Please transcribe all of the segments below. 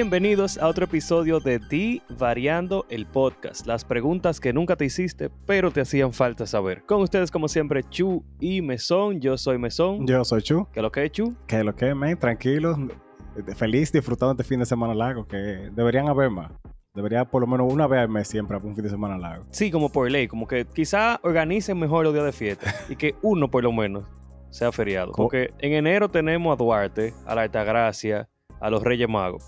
Bienvenidos a otro episodio de Di Variando el Podcast. Las preguntas que nunca te hiciste, pero te hacían falta saber. Con ustedes, como siempre, Chu y Mesón. Yo soy Mesón. Yo soy Chu. ¿Qué es lo que es, Chu? Que lo que, men, tranquilos, feliz disfrutando este fin de semana largo, que deberían haber más. Debería por lo menos una vez al mes siempre un fin de semana largo. Sí, como por ley, como que quizá organicen mejor los días de fiesta y que uno por lo menos sea feriado. Co- Porque en enero tenemos a Duarte, a la Altagracia, a los Reyes Magos.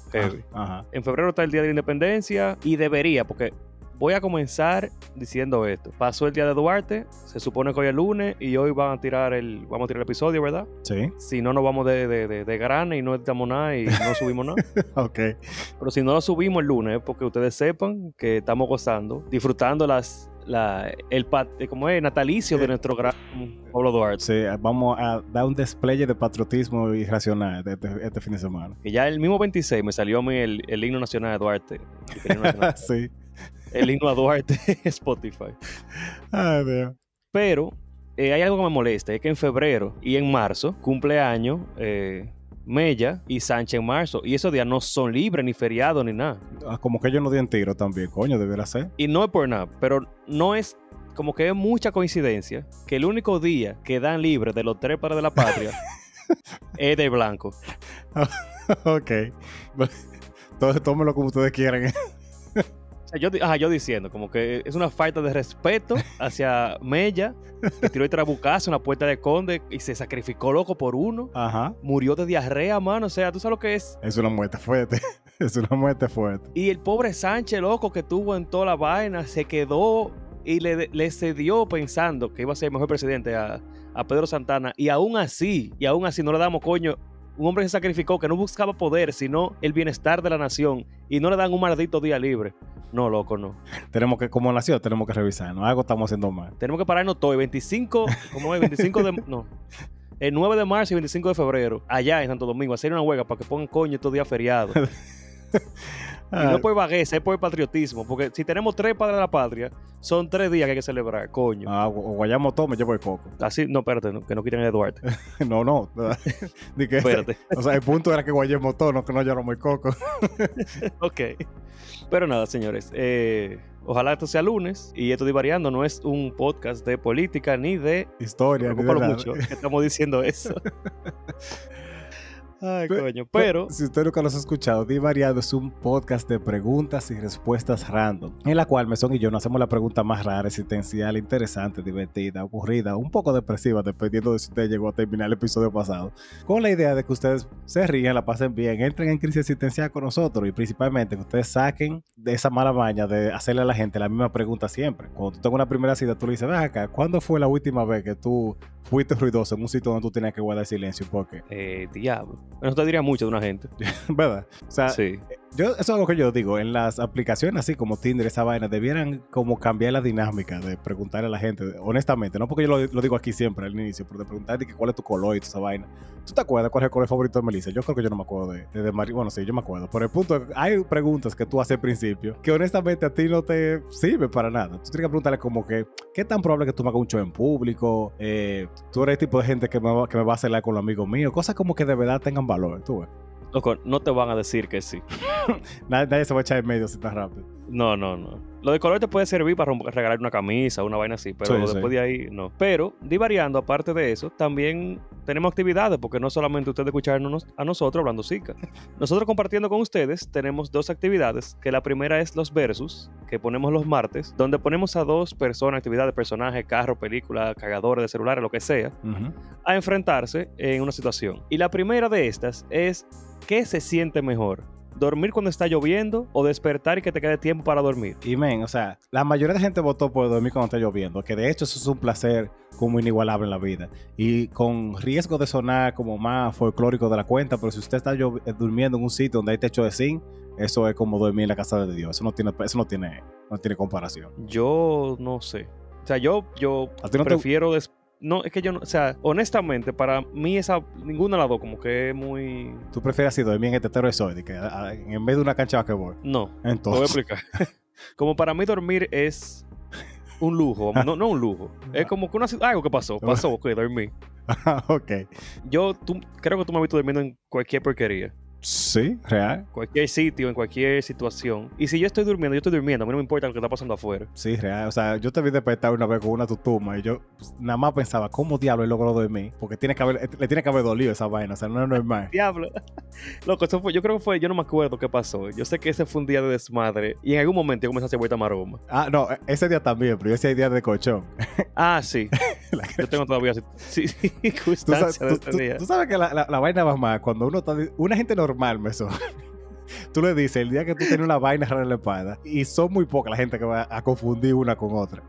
Ajá. En febrero está el Día de la Independencia y debería, porque voy a comenzar diciendo esto. Pasó el Día de Duarte, se supone que hoy es lunes y hoy van a tirar el, vamos a tirar el episodio, ¿verdad? Sí. Si no, nos vamos de, de, de, de grana y no editamos nada y no subimos nada. ok. Pero si no lo subimos el lunes, es porque ustedes sepan que estamos gozando, disfrutando las, la, el, pat- eh, como es, natalicio de nuestro gran Pablo Duarte. Sí, vamos a dar un despliegue de patriotismo irracional este, este fin de semana. Que ya el mismo 26 me salió a mí el, el himno nacional de Duarte. El nacional- sí. el himno a Duarte Spotify. Ay, Dios. Pero eh, hay algo que me molesta, es que en febrero y en marzo cumpleaños eh, Mella y Sánchez en marzo. Y esos días no son libres, ni feriados, ni nada. Ah, Como que ellos no dieron tiro también, coño, debería ser. Y no es por nada, pero no es como que es mucha coincidencia que el único día que dan libre de los tres padres de la patria es de blanco. ok. Entonces tómelo como ustedes quieran. O sea, yo, ajá, yo diciendo, como que es una falta de respeto hacia Mella, que tiró el trabucazo en la puerta de Conde y se sacrificó loco por uno. Ajá. Murió de diarrea, mano. O sea, tú sabes lo que es. Es una muerte fuerte. es una muerte fuerte. Y el pobre Sánchez, loco, que tuvo en toda la vaina, se quedó y le, le cedió pensando que iba a ser el mejor presidente a, a Pedro Santana. Y aún así, y aún así no le damos coño. Un hombre que se sacrificó, que no buscaba poder, sino el bienestar de la nación. Y no le dan un maldito día libre. No, loco, no. Tenemos que, como nació, tenemos que revisarnos. Algo estamos haciendo mal. Tenemos que pararnos todo. El 25, ¿cómo es? 25 de... No. El 9 de marzo y 25 de febrero, allá en Santo Domingo, hacer una huelga para que pongan coño estos días feriados. Y Ah, no por vagueza, es por patriotismo. Porque si tenemos tres padres de la patria, son tres días que hay que celebrar, coño. ah, o guayamos todo, me llevo el coco. Así, no, espérate, no, que no quiten a Duarte. no, no. Ni que- Espérate. o sea, el punto era que guayemos todo, no que no lloramos el coco. ok. Pero nada, señores. eh, ojalá esto sea lunes. Y esto de variando no es un podcast de política ni de. Historia, Me ni de preocupa nada. mucho que estamos diciendo eso. Ay, coño. Pero. Si usted nunca los ha escuchado, Di Variado es un podcast de preguntas y respuestas random, en la cual Mesón y yo nos hacemos la pregunta más rara, existencial, interesante, divertida, aburrida, un poco depresiva, dependiendo de si usted llegó a terminar el episodio pasado, con la idea de que ustedes se rían, la pasen bien, entren en crisis existencial con nosotros y principalmente que ustedes saquen de esa mala maña de hacerle a la gente la misma pregunta siempre. Cuando tú tengas una primera cita, tú le dices, ven acá, ¿cuándo fue la última vez que tú fuiste ruidoso en un sitio donde tú tenías que guardar silencio? ¿Por qué? Eh, diablo. Eso te diría mucho de una gente. ¿Verdad? O sea, Sí. Yo, eso es algo que yo digo, en las aplicaciones así como Tinder, esa vaina, debieran como cambiar la dinámica de preguntarle a la gente, honestamente, no porque yo lo, lo digo aquí siempre al inicio, pero de preguntar de que cuál es tu color y toda esa vaina. ¿Tú te acuerdas cuál es el color favorito de Melissa? Yo creo que yo no me acuerdo de, de, de bueno, sí, yo me acuerdo, pero el punto hay preguntas que tú haces al principio que honestamente a ti no te sirve para nada. Tú tienes que preguntarle como que, ¿qué tan probable que tú me hagas un show en público? Eh, tú eres el tipo de gente que me, que me va a celar con los amigos míos, cosas como que de verdad tengan valor, tú ves. Loco, no te van a decir que sí. Nadie, se va a echar en medio así tan rápido. No, no, no. Lo de color te puede servir para regalar una camisa, una vaina así, pero Sí, después sí. de ahí no. Pero, divariando, aparte de eso, también tenemos actividades, porque no solamente ustedes escucharnos a nosotros hablando Zika. Nosotros compartiendo con ustedes tenemos dos actividades, que la primera es los versus, que ponemos los martes, donde ponemos a dos personas, actividades, personajes, carro, película, cargadores de celulares, lo que sea, a enfrentarse en una situación. Y la primera de estas es, ¿qué se siente mejor? ¿Dormir cuando está lloviendo o despertar y que te quede tiempo para dormir? Y men, o sea, la mayoría de gente votó por dormir cuando está lloviendo, que de hecho eso es un placer como inigualable en la vida. Y con riesgo de sonar como más folclórico de la cuenta, pero si usted está eh, durmiendo en un sitio donde hay techo de zinc, eso es como dormir en la casa de Dios. Eso no tiene, eso no tiene, no tiene comparación. Yo no sé. O sea, yo, yo ¿A ti no te- prefiero... des- No, es que yo no... O sea, honestamente, para mí esa... Ninguna de las dos como que es muy... ¿Tú prefieres así dormir en el tetero de que a- a- en vez de una cancha de basquetbol? No, te voy a Entonces, explicar. como para mí dormir es un lujo. No, no un lujo. Es como que una, algo que pasó. Pasó, ok, dormí. ok. Yo tú, creo que tú me has visto durmiendo en cualquier porquería. Sí, real. Cualquier sitio, en cualquier situación. Y si yo estoy durmiendo, yo estoy durmiendo. A mí no me importa lo que está pasando afuera. Sí, real. O sea, yo te vi despertar una vez con una tutuma y yo pues, nada más pensaba, ¿cómo diablo él logró dormir? Porque tiene que haber, le tiene que haber dolido esa vaina. O sea, no es normal. Diablo. Loco, eso fue, yo creo que fue, yo no me acuerdo qué pasó. Yo sé que ese fue un día de desmadre. Y en algún momento yo comencé a hacer vuelta maroma. Ah, no, ese día también, pero ese día de colchón. Ah, sí. yo tengo todavía sí, sí, tú sabes, de este día. Tú, sabes que la, la, la, vaina va más cuando uno está. Una gente normal, me son. tú le dices el día que tú tienes una vaina rara en la espada y son muy pocas la gente que va a confundir una con otra.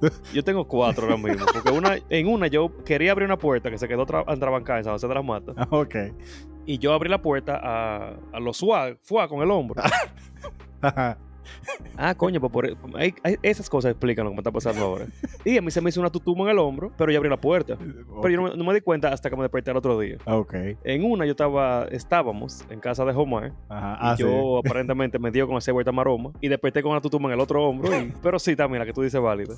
Yo tengo cuatro ahora mismo. Porque una, en una yo quería abrir una puerta que se quedó entrabancada en San José de las Matas. Ok. Y yo abrí la puerta a, a los SWAT, fue con el hombro. Ah, coño, pues por, hay, esas cosas explican lo que me está pasando ahora. Y a mí se me hizo una tutuma en el hombro, pero yo abrí la puerta. Pero yo no, me di cuenta hasta que me desperté el otro día. Ok. En una yo estaba, estábamos en casa de Omar. Ajá. Y ah, yo aparentemente me dio con ese vuelta maroma y desperté con una tutuma en el otro hombro. pero sí, también la que tú dices válida.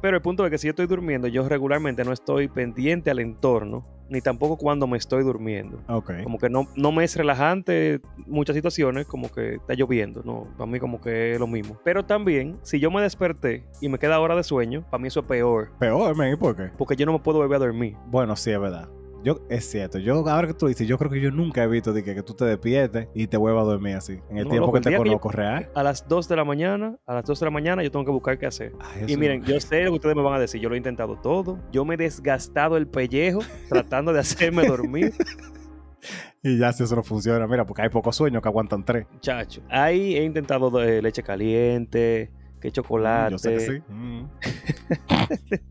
pero el punto es que si yo estoy durmiendo, yo regularmente no estoy pendiente al entorno ni tampoco cuando me estoy durmiendo. Okay. Como que no, no me es relajante muchas situaciones, como que está lloviendo, ¿no? Para mí como que es lo mismo. Pero también, si yo me desperté y me queda hora de sueño, para mí eso es peor. Peor, ¿y por qué? Porque yo no me puedo volver a dormir. Bueno, sí, es verdad. Yo, es cierto, yo ahora que tú dices, yo creo que yo nunca he visto de que, que tú te despiertes y te vuelvas a dormir así. En el tiempo que te conozco real. A las 2 de la mañana, a las 2 de la mañana yo tengo que buscar qué hacer. y miren, yo sé lo que ustedes me van a decir, yo lo he intentado todo. Yo me he desgastado el pellejo tratando de hacerme dormir. y ya si eso no funciona, mira, porque hay pocos sueños que aguantan tres. Chacho, ahí he intentado de leche caliente, que chocolate. Mm, yo sé que sí. Mm.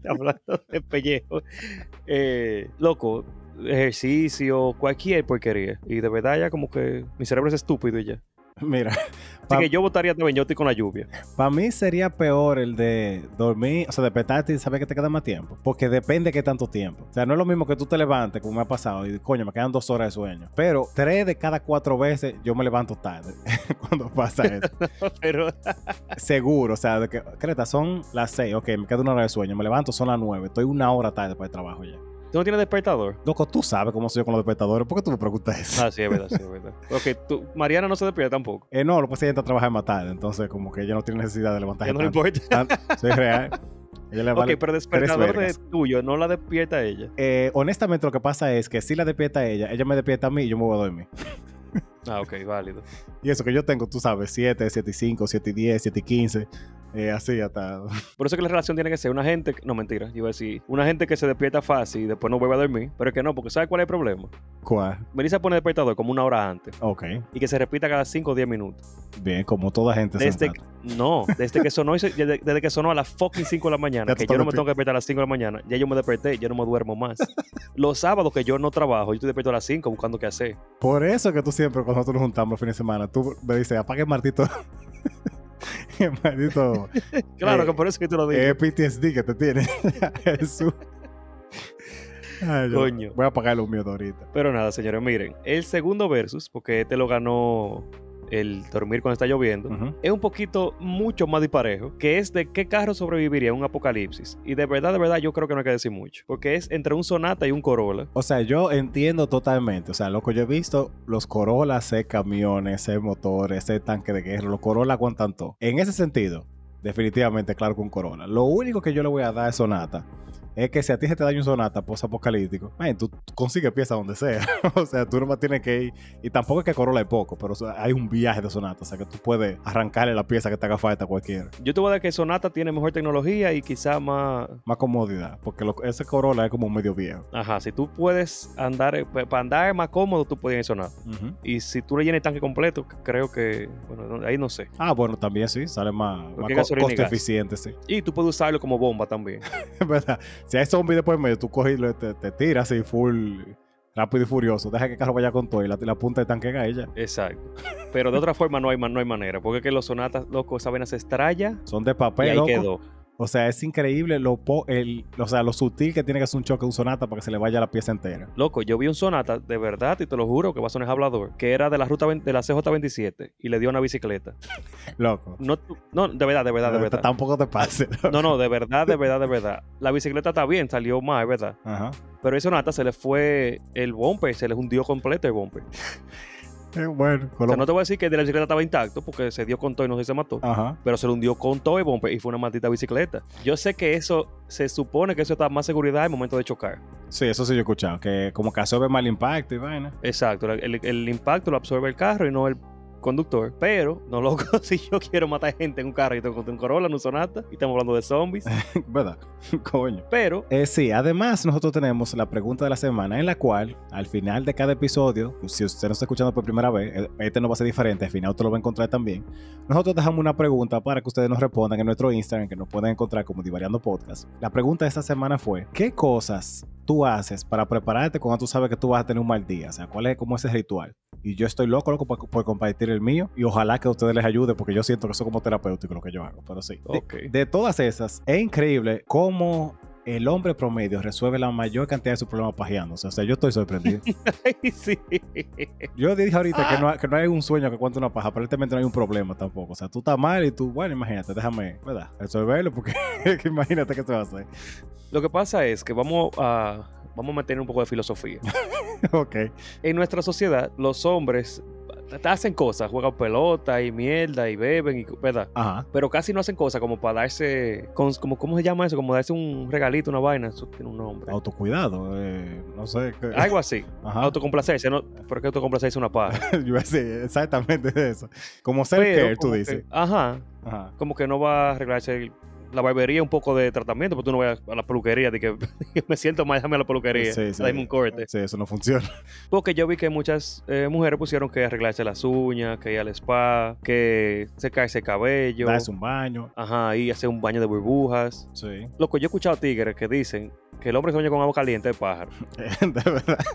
Hablando de pellejo. Eh, loco, ejercicio, cualquier porquería. Y de verdad ya como que mi cerebro es estúpido y ya. Mira. Así que yo votaría también, yo estoy con la lluvia. Para mí sería peor el de dormir, o sea, despertarte y saber que te queda más tiempo. Porque depende de qué tanto tiempo. O sea, no es lo mismo que tú te levantes, como me ha pasado, y coño, me quedan dos horas de sueño. Pero tres de cada cuatro veces yo me levanto tarde cuando pasa eso. Pero. Seguro, o sea, de que, Creta, son las seis, ok, me queda una hora de sueño, me levanto, son las nueve, estoy una hora tarde para el trabajo ya. ¿Tú no tienes despertador? Loco, tú sabes cómo soy yo con los despertadores. ¿Por qué tú me preguntas eso? Ah, sí, es verdad, sí, es verdad. ok, tú, Mariana no se despierta tampoco. Eh, no, lo que pasa es que ella está trabajando más tarde. Entonces, como que ella no tiene necesidad de levantarse. Ya no le importa. soy real. Ella le vale ok, pero despertador de tuyo, ¿no la despierta ella? Eh, honestamente, lo que pasa es que si la despierta ella, ella me despierta a mí y yo me voy a dormir. ah, ok, válido. Y eso que yo tengo, tú sabes, 7, 7 y 5, 7 y 10, 7 y 15. Eh, así hasta. Por eso que la relación tiene que ser una gente. No, mentira, iba a decir. Una gente que se despierta fácil y después no vuelve a dormir. Pero es que no, porque ¿sabe cuál es el problema? ¿Cuál? Melissa pone despertador como una hora antes. Ok. Y que se repita cada 5 o 10 minutos. Bien, como toda gente desde No, desde que sonó desde, que sonó a las fucking 5 de la mañana, que yo no me tengo que despertar a las 5 de la mañana, ya yo me desperté, yo no me duermo más. Los sábados que yo no trabajo, yo estoy despierto a las 5 buscando qué hacer. Por eso que tú siempre, cuando nosotros nos juntamos el fin de semana, tú me dices, apague el martito. Maldito. claro, que por eso que tú lo dices. Es PTSD que te tiene. Jesús. Coño. Voy a apagar los míos ahorita. Pero nada, señores, miren. El segundo versus, porque este lo ganó el dormir cuando está lloviendo, es un poquito mucho más disparejo, que es de qué carro sobreviviría a un apocalipsis. Y de verdad, de verdad, yo creo que no hay que decir mucho, porque es entre un Sonata y un Corolla. O sea, yo entiendo totalmente, o sea, lo que yo he visto, los Corolla, sé camiones, sé motores, sé tanque de guerra, los Corolla aguantan todo. En ese sentido, definitivamente, claro, con Corolla. Lo único que yo le voy a dar es Sonata es que si a ti se te daña un sonata post-apocalíptico, tú consigues piezas donde sea. o sea, tú nomás tienes que ir. Y tampoco es que Corolla es poco, pero hay un viaje de sonata. O sea, que tú puedes arrancarle la pieza que te haga falta a cualquiera. Yo te voy a dar que sonata tiene mejor tecnología y quizá más. Más comodidad. Porque ese Corolla es como medio viejo. Ajpara si tú puedes andar. Eh, para andar más cómodo, tú puedes ir sonata. Y si tú le llenas el tanque completo, creo que. Bueno, ahí no sé. Ah, bueno, también sí. Sale más, más coste eficiente, sí. Y tú puedes usarlo como bomba también. ¿Verdad? Si hay zombies después medio, tú coges y te, te tiras así full rápido y furioso. Deja que el carro vaya con todo y la, la punta de tanque a ella. Exacto. Pero de otra forma no hay, no hay manera. Porque es que los sonatas, loco, esa vena se estrella. Son de papel, y ahí quedó. O sea, es increíble lo, el, o sea, lo sutil que tiene que ser un choque de un sonata para que se le vaya la pieza entera. Loco, yo vi un sonata, de verdad, y te lo juro que va a sonar hablador, que era de la ruta de la CJ27 y le dio una bicicleta. Loco. No, no, de verdad, de verdad, de verdad. Tampoco te pase. No, no, de verdad, de verdad, de verdad. La bicicleta está bien, salió más, ¿verdad? Ajá. Pero a Sonata se le fue el bumper, se le hundió completo el bumper. Eh, bueno, O sea, no te voy a decir que de la bicicleta estaba intacto porque se dio con todo y no se, se mató. Ajá. Pero se le hundió con todo bumper y fue una maldita bicicleta. Yo sé que eso, se supone que eso da más seguridad al momento de chocar. Sí, eso sí yo he escuchado, que como que absorbe mal impacto y vaina. Exacto, el, el impacto lo absorbe el carro y no el conductor. Pero, no loco, si yo quiero matar gente en un carro y tengo un Corolla, en un Sonata, y estamos hablando de zombies. ¿Verdad? Coño. Pero, Eh, sí, además nosotros tenemos la pregunta de la semana en la cual al final de cada episodio, si usted no está escuchando por primera vez, eh, este no va a ser diferente, al final usted lo va a encontrar también. Nosotros dejamos una pregunta para que ustedes nos respondan en nuestro Instagram, que nos pueden encontrar como Divariando Podcast. La pregunta de esta semana fue, ¿qué cosas tú haces para prepararte cuando tú sabes que tú vas a tener un mal día? O sea, ¿cuál es como ese ritual? Y yo estoy loco, loco por, por compartir el mío y ojalá que a ustedes les ayude porque yo siento que eso es como terapéutico lo que yo hago, pero sí. De- ok. de todas esas, es increíble cómo el hombre promedio resuelve la mayor cantidad de sus problemas pajeándose. O sea, yo estoy sorprendido. Ay, sí. yo dije ahorita que, no, hay- que no hay un sueño que cuente una paja, aparentemente no hay un problema tampoco. O sea, tú estás mal y tú, bueno, imagínate, déjame, ¿verdad? Resolverlo porque que imagínate qué se va a hacer. Lo que pasa es que vamos a, vamos a meter un poco de filosofía. ok. En nuestra sociedad, los hombres hacen cosas, juegan pelota y mierda y beben, y, ¿verdad? Ajá. Pero casi no hacen cosas como para darse, como, ¿cómo se llama eso? Como darse un regalito, una vaina, eso tiene un nombre. Autocuidado, eh, no sé. qué- Algo así. Ajá. Autocomplacerse, ¿no? Porque autocomplacerse es una paja. Yo decir exactamente eso. Como self-care, tú como que- dices. ajá. Ajá. Como que no va a arreglarse el- la barbería, un poco de tratamiento, porque tú no vas a la peluquería, de que me siento mal, déjame a la peluquería, Sí, sí. dame un corte. Sí, eso no funciona. Porque yo vi que muchas eh, mujeres pusieron que arreglarse las uñas, que ir al spa, que secarse el cabello. Darse un baño. Ajá, y hacer un baño de burbujas. Sí. Loco, yo he escuchado tigres que dicen que el hombre se baña con agua caliente de pájaro. de verdad.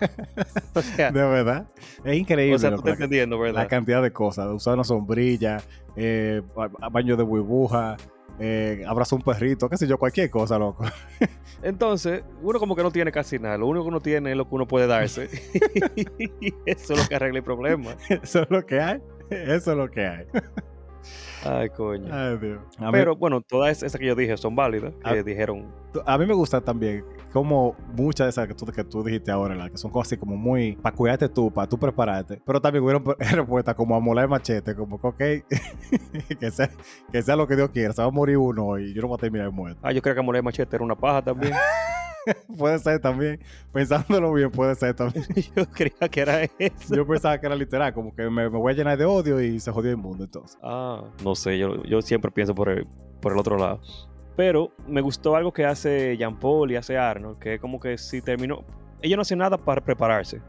O sea, De verdad. Es increíble o sea tú estás la, entendiendo, la ¿verdad? cantidad de cosas. Usar una sombrilla, eh, ba- baño de burbuja, eh, abrazar un perrito, qué sé yo, cualquier cosa, loco. Entonces, uno como que no tiene casi nada. Lo único que uno tiene es lo que uno puede darse. y eso es lo que arregla el problema. Eso es lo que hay. Eso es lo que hay. Ay, coño. Ay, Dios. A mí, Pero bueno, todas esas que yo dije son válidas. Que Ah. dijeron, a mí me gusta también como muchas de esas que tú, que tú dijiste ahora, la que son cosas así como muy para cuidarte tú, para tú prepararte. Pero también hubieron respuestas como a molar el machete, como que, ok, que, sea, que sea lo que Dios quiera. Se va a morir uno y yo no voy a terminar muerto. ah, yo creo que Moler Machete era una paja también. puede ser también. Pensándolo bien, puede ser también. yo creía que era eso. Yo pensaba que era literal, como que me, me voy a llenar de odio y se jodió el mundo entonces. Ah, no sé, yo, yo siempre pienso por el, por el otro lado. Pero me gustó algo que hace Jean Paul y hace Arnold, que es como que si terminó. Ellos no hacen nada para prepararse,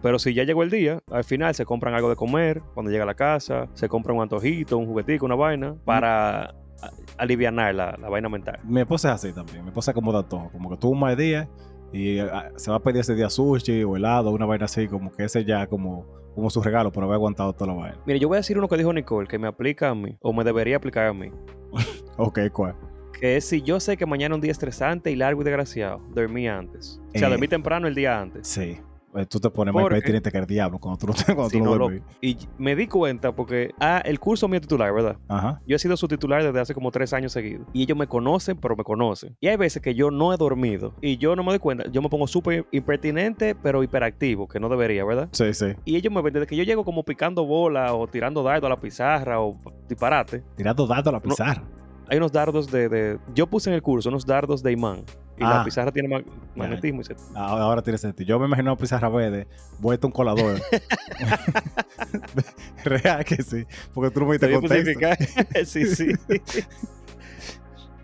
pero si ya llegó el día, al final se compran algo de comer, cuando llega a la casa, se compran un antojito, un juguetico, una vaina, para a- alivianar la, la vaina mental. Mi esposa es así también. Mi esposa acomoda todo. Como que tuvo un mal día y ah, se va a pedir ese día sushi o helado, una vaina así, como que ese ya como, como su regalo por haber aguantado toda la vaina. Mire, yo voy a decir uno que dijo Nicole, que me aplica a mí, o me debería aplicar a mí, Ok, ¿cuál? que es si yo sé que mañana es un día estresante y largo y desgraciado, dormí antes. O sea, Eh. dormí temprano el día antes. Sí. Eh, Tú te pones ¿Por más qué? pertinente que el diablo cuando tú no, te- cuando tú no no, duermes. Y me di cuenta porque, ah, el curso mío es titular, ¿verdad? Ajá. Yo he sido su titular desde hace como tres años seguidos. Y ellos me conocen, pero me conocen. Y hay veces que yo no he dormido y yo no me doy cuenta. Yo me pongo súper impertinente, pero hiperactivo, que no debería, ¿verdad? Sí, sí. Y ellos me ven desde que yo llego como picando bola o tirando dardo a la pizarra o disparate. Tirando datos a la pizarra. Hay unos dardos de, de- Yo puse en el curso unos dardos de imán. Y Ah. la pizarra tiene ma- magnetismo. y se- Ah, Ahora tiene sentido. Yo me imagino una pizarra verde, vuelta un colador. Real que sí. Porque tú no me diste sí, sí.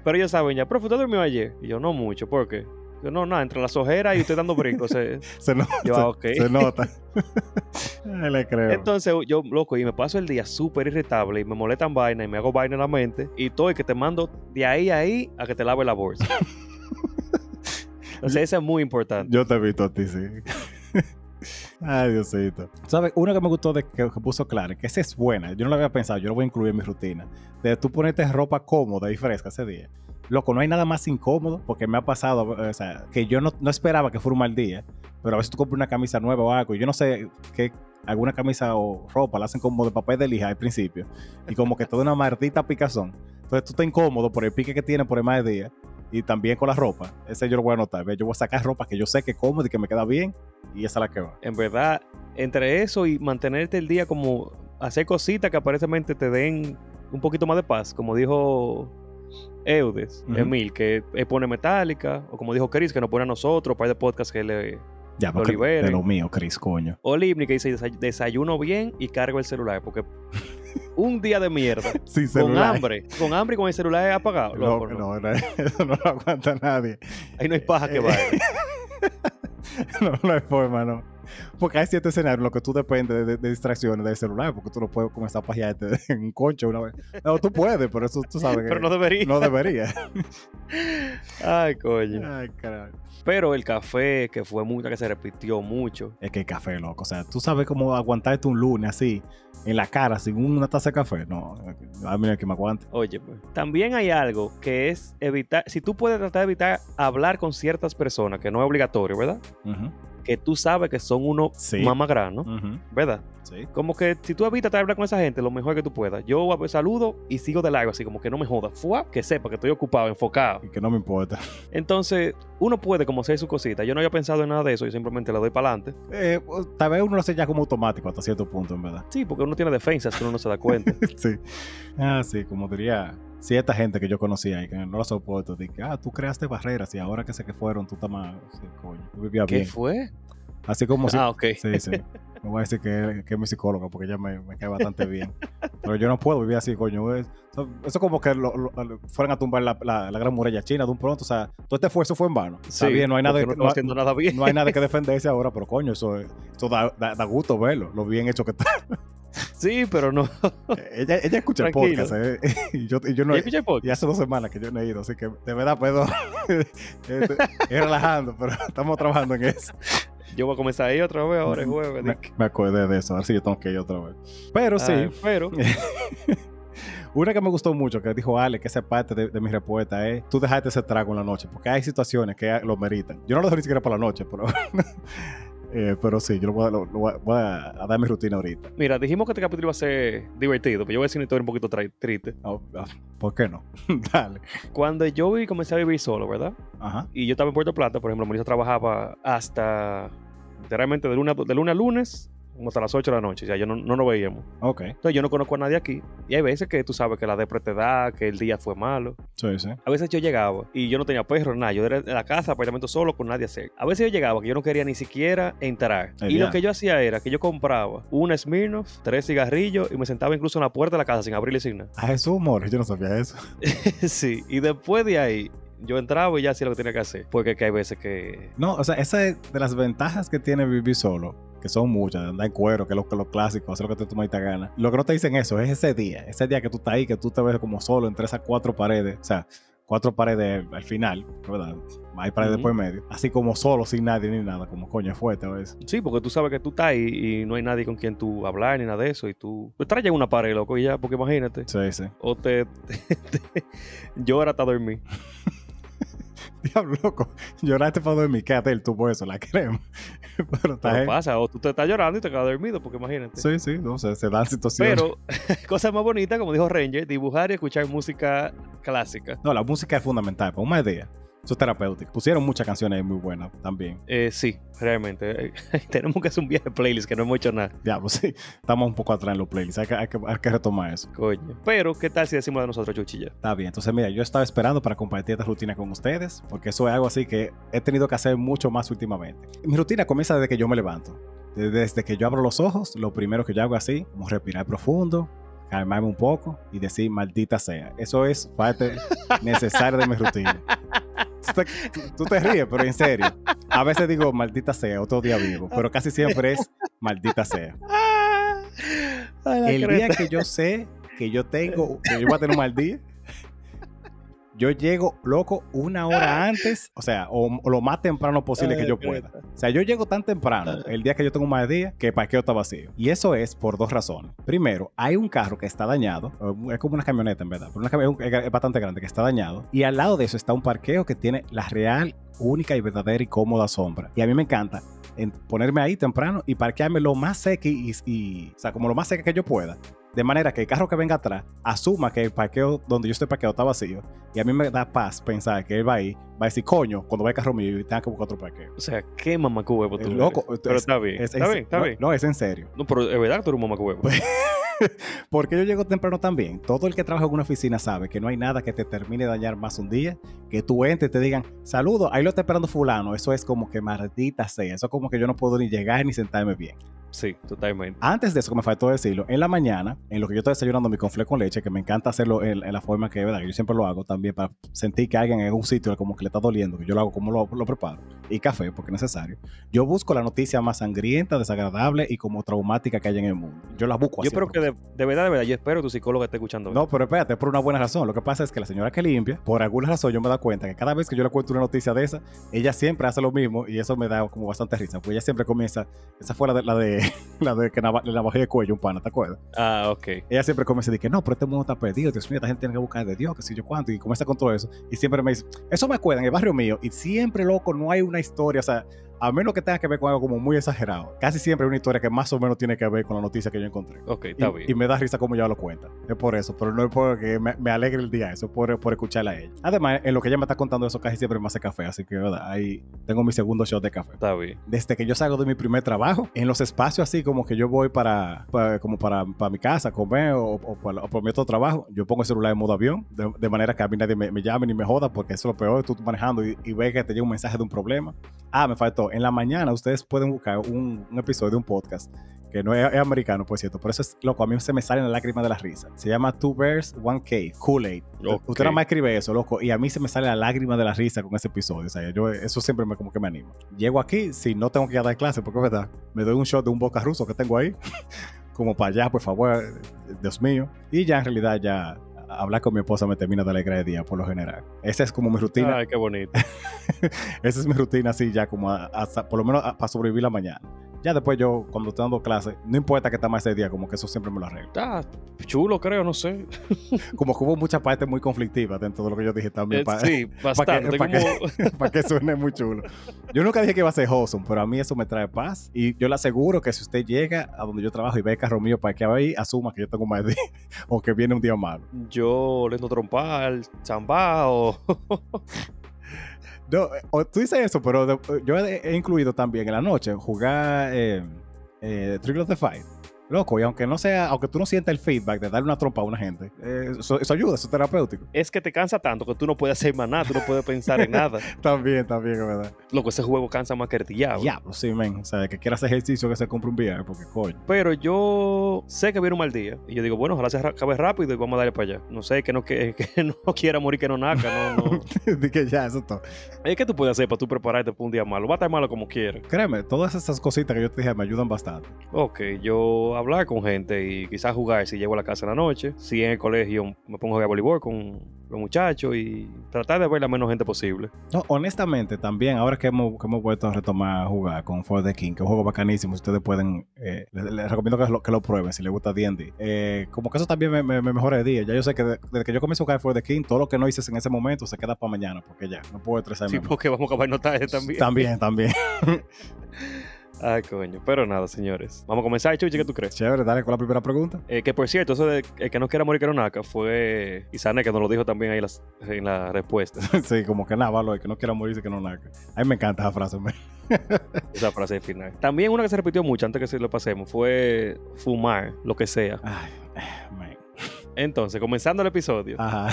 Pero ellos saben ya, profe, ¿usted durmió ayer? Y yo, no mucho, ¿por qué? Yo, no, nada, entre las ojeras y usted dando brincos. se- Se nota. Yo, se, ah, se nota. Ay, le creo. Entonces, yo, loco, y me paso el día súper irritable y me molestan vaina y me hago vaina en la mente. Y estoy que te mando de ahí a ahí a que te lave la bolsa. Entonces, eso es muy importante. Yo te he visto a ti, sí. Ay, Diosito. ¿Sabes? Uno que me gustó de que, que puso Clara, que esa es buena. Yo no lo había pensado, yo lo voy a incluir en mi rutina. De tú ponerte ropa cómoda y fresca ese día. Loco, no hay nada más incómodo porque me ha pasado, o sea, que yo no, no esperaba que fuera un mal día, pero a veces tú compras una camisa nueva o algo, y yo no sé qué, alguna camisa o ropa la hacen como de papel de lija al principio, y como que toda una maldita picazón. Entonces tú estás incómodo por el pique que tiene por el mal día, Y también con la ropa. Ese yo lo voy a anotar. Ve, Yo voy a sacar ropa que yo sé que cómoda y que me queda bien. Y esa es la que va. En verdad, entre eso y mantenerte el día como hacer cositas que aparentemente te den un poquito más de paz, como dijo Eudes. Emil, que pone Metallica, o como dijo Chris, que nos pone a nosotros, un par de podcasts que le... Ya, porque liberen. de lo mío, Chris, coño. O Libni, que dice "Desay- desayuno bien y cargo el celular, porque un día de mierda, Sin con hambre, con hambre y con el celular apagado, No, loco, no. no, no, eso no lo aguanta nadie. ahí no hay paja que vaya. no, no hay forma, no. Porque hay ciertos escenarios en los que tú dependes de, distracciones del celular, porque tú no puedes comenzar a pajearte en un concho una vez. No, tú puedes, pero eso tú sabes que Pero no debería. no debería. Ay, coño. Ay, carajo. Pero el café, que fue mucho, que se repitió mucho. Es que el café, loco. O sea, tú sabes cómo aguantarte un lunes así, en la cara, sin una taza de café. No, a mí no que me aguante. Oye, pues. También hay algo que es evitar, si tú puedes tratar de evitar hablar con ciertas personas, que no es obligatorio, ¿verdad? Ujú, Que tú sabes que son unos Sí. mamagranos, ujú, ¿verdad? Sí. Como que si tú evitas hablar con esa gente, lo mejor que tú puedas. Yo saludo y sigo de largo, así como que no me joda. Fua, que sepa que estoy ocupado, enfocado. Y que no me importa. Entonces, uno puede como hacer su cosita. Yo no había pensado en nada de eso, yo simplemente le doy para adelante. Eh, tal vez uno lo hace ya como automático hasta cierto punto, en verdad. Sí, porque uno tiene defensas que uno no se da cuenta. sí. Ah, sí, como diría cierta gente que yo conocía y que no lo soporto. De que, ah, tú creaste barreras y ahora que sé que fueron, tú estás más. Sí, coño, tú vivías ¿Qué bien. fue? Así como si. Ah, ok. Sí, sí. Me voy a decir que, que es mi psicóloga porque ella me, me cae bastante bien. Pero yo no puedo vivir así, coño. Es- Eso es como que lo- lo- fueran a tumbar la, la- la gran muralla china de un pronto. O sea, todo este esfuerzo fue en vano. Está Sí, bien, no hay nada, no no, haciendo nada bien. no hay nada que defenderse ahora, pero coño, eso, es- eso da, da- da gusto verlo, lo bien hecho que está. Sí, pero no. ella, ella escucha el podcast, eh, y, yo, y yo no ¿Ya escuché el podcast? y hace dos semanas que yo no he ido, así que de verdad. Este, es relajando, pero estamos trabajando en eso. Yo voy a comenzar ahí otra vez ahora, es jueves. Me, me acordé de eso, a ver si yo tengo que ir otra vez. Pero sí, Ay, pero, una que me gustó mucho, que dijo Ale, que esa parte de, de mi respuesta es, tú dejaste ese trago en la noche, porque hay situaciones que lo meritan. Yo no lo dejo ni siquiera para la noche, pero... eh, pero sí, yo lo voy, a, lo- lo voy a- voy a- a dar mi rutina ahorita. mira, dijimos que este capítulo iba a ser divertido, pero yo voy a decir una historia un poquito triste. No, no, ¿Por qué no? Dale. Cuando yo comencé a vivir solo, ¿verdad? Ajá. Y yo estaba en Puerto Plata, por ejemplo, Melissa trabajaba hasta literalmente de lunes, a- de lunes a lunes, como hasta las 8 de la noche. O sea, yo no, no nos veíamos. Ok. Entonces, yo no conozco a nadie aquí. Y hay veces que tú sabes que la depre te da, que el día fue malo. Sí, sí. A veces yo llegaba y yo no tenía perro, nada. Yo era de la casa, apartamento solo, con nadie cerca. A veces yo llegaba que yo no quería ni siquiera entrar. El y lo que yo hacía era que yo compraba un Smirnoff, tres cigarrillos y me sentaba incluso en la puerta de la casa sin abrirle sin nada. A Jesús humor, yo no sabía eso. sí, y después de ahí, yo entraba y ya hacía lo que tenía que hacer. Porque que hay veces que. No, o sea, esa es de las ventajas que tiene vivir solo, que son muchas, andar en cuero, que es lo, que lo clásico, hacer lo que te toma y te gana. Lo que no te dicen eso es ese día, ese día que tú estás ahí, que tú te ves como solo entre esas cuatro paredes, o sea, cuatro paredes al final, ¿verdad? Hay paredes Ujú. por medio, así como solo, sin nadie ni nada, como coño es fuerte a veces. Sí, porque tú sabes que tú estás ahí y no hay nadie con quien tú hablar ni nada de eso. Y tú. Pues traes una pared, loco, y ya, porque imagínate. Sí, sí. O te. te- te- llora hasta dormir. Diablo, loco, lloraste para dormir, quédate el tubo eso, la crema. Pero está Pero pasa, o tú te estás llorando y te quedas dormido, porque imagínate. Sí, sí, no sé, se dan situaciones. Pero, cosa más bonita, como dijo Ranger, dibujar y escuchar música clásica. No, la música es fundamental, para un mal día. Eso es terapéutico. Pusieron muchas canciones muy buenas también. Eh, sí, realmente. Tenemos que hacer un viaje de playlist que no hemos hecho nada. Diablo, sí. Estamos un poco atrás en los playlists. Hay que, hay que, hay que retomar eso. Coño. Pero, ¿qué tal si decimos de nosotros, Chuchilla? Está bien. Entonces, mira, yo estaba esperando para compartir esta rutina con ustedes, porque eso es algo así que he tenido que hacer mucho más últimamente. Mi rutina comienza desde que yo me levanto. Desde, desde que yo abro los ojos, lo primero que yo hago así, como respirar profundo, calmarme un poco y decir maldita sea. Eso es parte necesaria de mi rutina. Tú te, tú- tú te ríes, pero en serio. A veces digo maldita sea, otro día vivo, pero casi siempre es maldita sea. Ay, la El creta. día que yo sé que yo tengo, que yo voy a tener un mal día, yo llego, loco, una hora antes, o sea, o, o lo más temprano posible que yo pueda. O sea, yo llego tan temprano el día que yo tengo un mal día que el parqueo está vacío. Y eso es por dos razones. Primero, hay un carro que está dañado, es como una camioneta en verdad, pero una cami- es, bastante grande que está dañado. Y al lado de eso está un parqueo que tiene la real, única y verdadera y cómoda sombra. Y a mí me encanta en ponerme ahí temprano y parquearme lo más seca y, y- o sea, como lo más seca que yo pueda. De manera que el carro que venga atrás asuma que el parqueo donde yo estoy parqueado está vacío. Y a mí me da paz pensar que él va ahí, va a decir, coño, cuando va el carro mío y tenga que buscar otro parqueo. O sea, qué mamacuevo tú loco, Pero es- está bien, es- está es- bien, está no, bien. No, es en serio. No, pero es verdad que tú eres un mamacuevo. Porque yo llego temprano también. Todo el que trabaja en una oficina sabe que no hay nada que te termine de dañar más un día. Que tú entres y te digan, saludo, ahí lo está esperando fulano. Eso es como que maldita sea. Eso es como que yo no puedo ni llegar ni sentarme bien. Sí, totalmente. Antes de eso, que me faltó decirlo, en la mañana, en lo que yo estoy desayunando mi confle con leche, que me encanta hacerlo en, en la forma que, ¿verdad? que yo siempre lo hago también para sentir que alguien en un sitio como que le está doliendo, que yo lo hago como lo, lo preparo, y café, porque es necesario. Yo busco la noticia más sangrienta, desagradable y como traumática que hay en el mundo. Yo la busco Yo así. espero porque- que de, de verdad, de verdad, yo espero que tu psicólogo esté escuchando. No, pero espérate, es por una buena razón. Lo que pasa es que la señora que limpia, por alguna razón, yo me da cuenta que cada vez que yo le cuento una noticia de esa, ella siempre hace lo mismo y eso me da como bastante risa. Pues ella siempre comienza, esa fue la de la de, la de que nava- la bajé de cuello, un pana, ¿te acuerdas? Ah, ok. Ella siempre comienza a decir que no, pero este mundo está perdido, Dios mío, esta gente tiene que buscar de Dios, que sé yo cuánto, y comienza con todo eso. Y siempre me dice, eso me acuerda en el barrio mío, y siempre, loco, no hay una historia, o sea, a menos que tenga que ver con algo como muy exagerado. Casi siempre hay una historia que más o menos tiene que ver con la noticia que yo encontré. Ok, Y, está bien. y me da risa como ella lo cuenta. Es por eso, pero no es porque me, me alegre el día, eso es por, por escucharla a ella. Además, en lo que ella me está contando eso casi siempre me hace café, así que, ¿verdad? Ahí tengo mi segundo shot de café Está bien. desde que yo salgo de mi primer trabajo, en los espacios así como que yo voy para, para- como para, para mi casa comer o, o para- o mi otro trabajo, yo pongo el celular en modo avión, de, de manera que a mí nadie me, me llame ni me joda, porque eso es lo peor, tú manejando y, y ves que te llega un mensaje de un problema. Ah, me faltó, en la mañana ustedes pueden buscar un, un episodio de un podcast que no es, es americano, por cierto, por eso es loco, a mí se me salen las lágrimas de la risa. Se llama Two Bears, One Cave, Kool-Aid. Ok. Usted nada más escribe eso, loco, y a mí se me sale la lágrima de la risa con ese episodio. O sea, yo eso siempre me como que me anima. Llego aquí, si no tengo que ir a dar clase, porque verdad, me doy un shot de un boca ruso que tengo ahí, como para allá, por favor, Dios mío. Y ya en realidad ya hablar con mi esposa me termina de alegrar el día por lo general. Esa es como mi rutina. Ay, qué bonito. Esa es mi rutina así ya como hasta, por lo menos a- para sobrevivir la mañana. Ya después yo, cuando estoy dando clases, no importa que está más ese día, como que eso siempre me lo arreglo. Está chulo, creo, no sé. Como que hubo muchas partes muy conflictivas dentro de lo que yo dije también. Eh, pa- sí, bastante. que- como- para que suene muy chulo. Yo nunca dije que iba a ser wholesome, pero a mí eso me trae paz. Y yo le aseguro que si usted llega a donde yo trabajo y ve el carro mío parqueado ahí, asuma que yo tengo más día o que viene un día malo. Yo lento trompar, chambao. No, tú dices eso, pero yo he, incluido también en la noche jugar eh, eh, of the Fight. Loco, y aunque no sea, aunque tú no sientas el feedback de darle una trompa a una gente, eh, eso, eso ayuda, eso es terapéutico. es que te cansa tanto que tú no puedes hacer más nada, tú no puedes pensar en nada. También, también, es verdad. Loco, ese juego cansa más que el diablo. Diablo, sí, men. O sea, que quiera hacer ejercicio que se compre un VR, porque coño. Pero yo sé que viene un mal día. Y yo digo, bueno, ojalá se acabe rápido y vamos a darle para allá. No sé, que no, que, que no quiera morir, que no naca, no, no. Dije que ya, eso es todo. Es que tú puedes hacer para tú prepararte para un día malo. Va a estar malo como quieras. Créeme, todas esas cositas que yo te dije me ayudan bastante. Ok, yo hablar con gente y quizás jugar si llego a la casa en la noche. Si en el colegio me pongo a jugar voleibol con los muchachos y tratar de ver la menos gente posible. No, honestamente, también, ahora que hemos, que hemos vuelto a retomar a jugar con For the King, que es un juego bacanísimo, si ustedes pueden, eh, les, les recomiendo que lo, que lo prueben si les gusta D&D. Eh, como que eso también me, me- me mejora el día. Ya yo sé que de- desde que yo comencé a jugar For the King, todo lo que no hice en ese momento se queda para mañana, porque ya, no puedo estresarme. Sí, porque vamos a acabar tarde también. También, también. Ay, coño. Pero nada, señores. Vamos a comenzar, Chuchi, ¿qué tú crees? Chévere, dale con la primera pregunta. Eh, que por cierto, eso de el que no quiera morir que no naca fue Isane que nos lo dijo también ahí en las- en la respuesta. sí, como que nada, valo, el que no quiera morirse, que no naca. A mí me encanta esa frase, man. Esa frase de final. También una que se repitió mucho antes que se lo pasemos fue fumar, lo que sea. Ay, man. Entonces, comenzando el episodio, Ajá.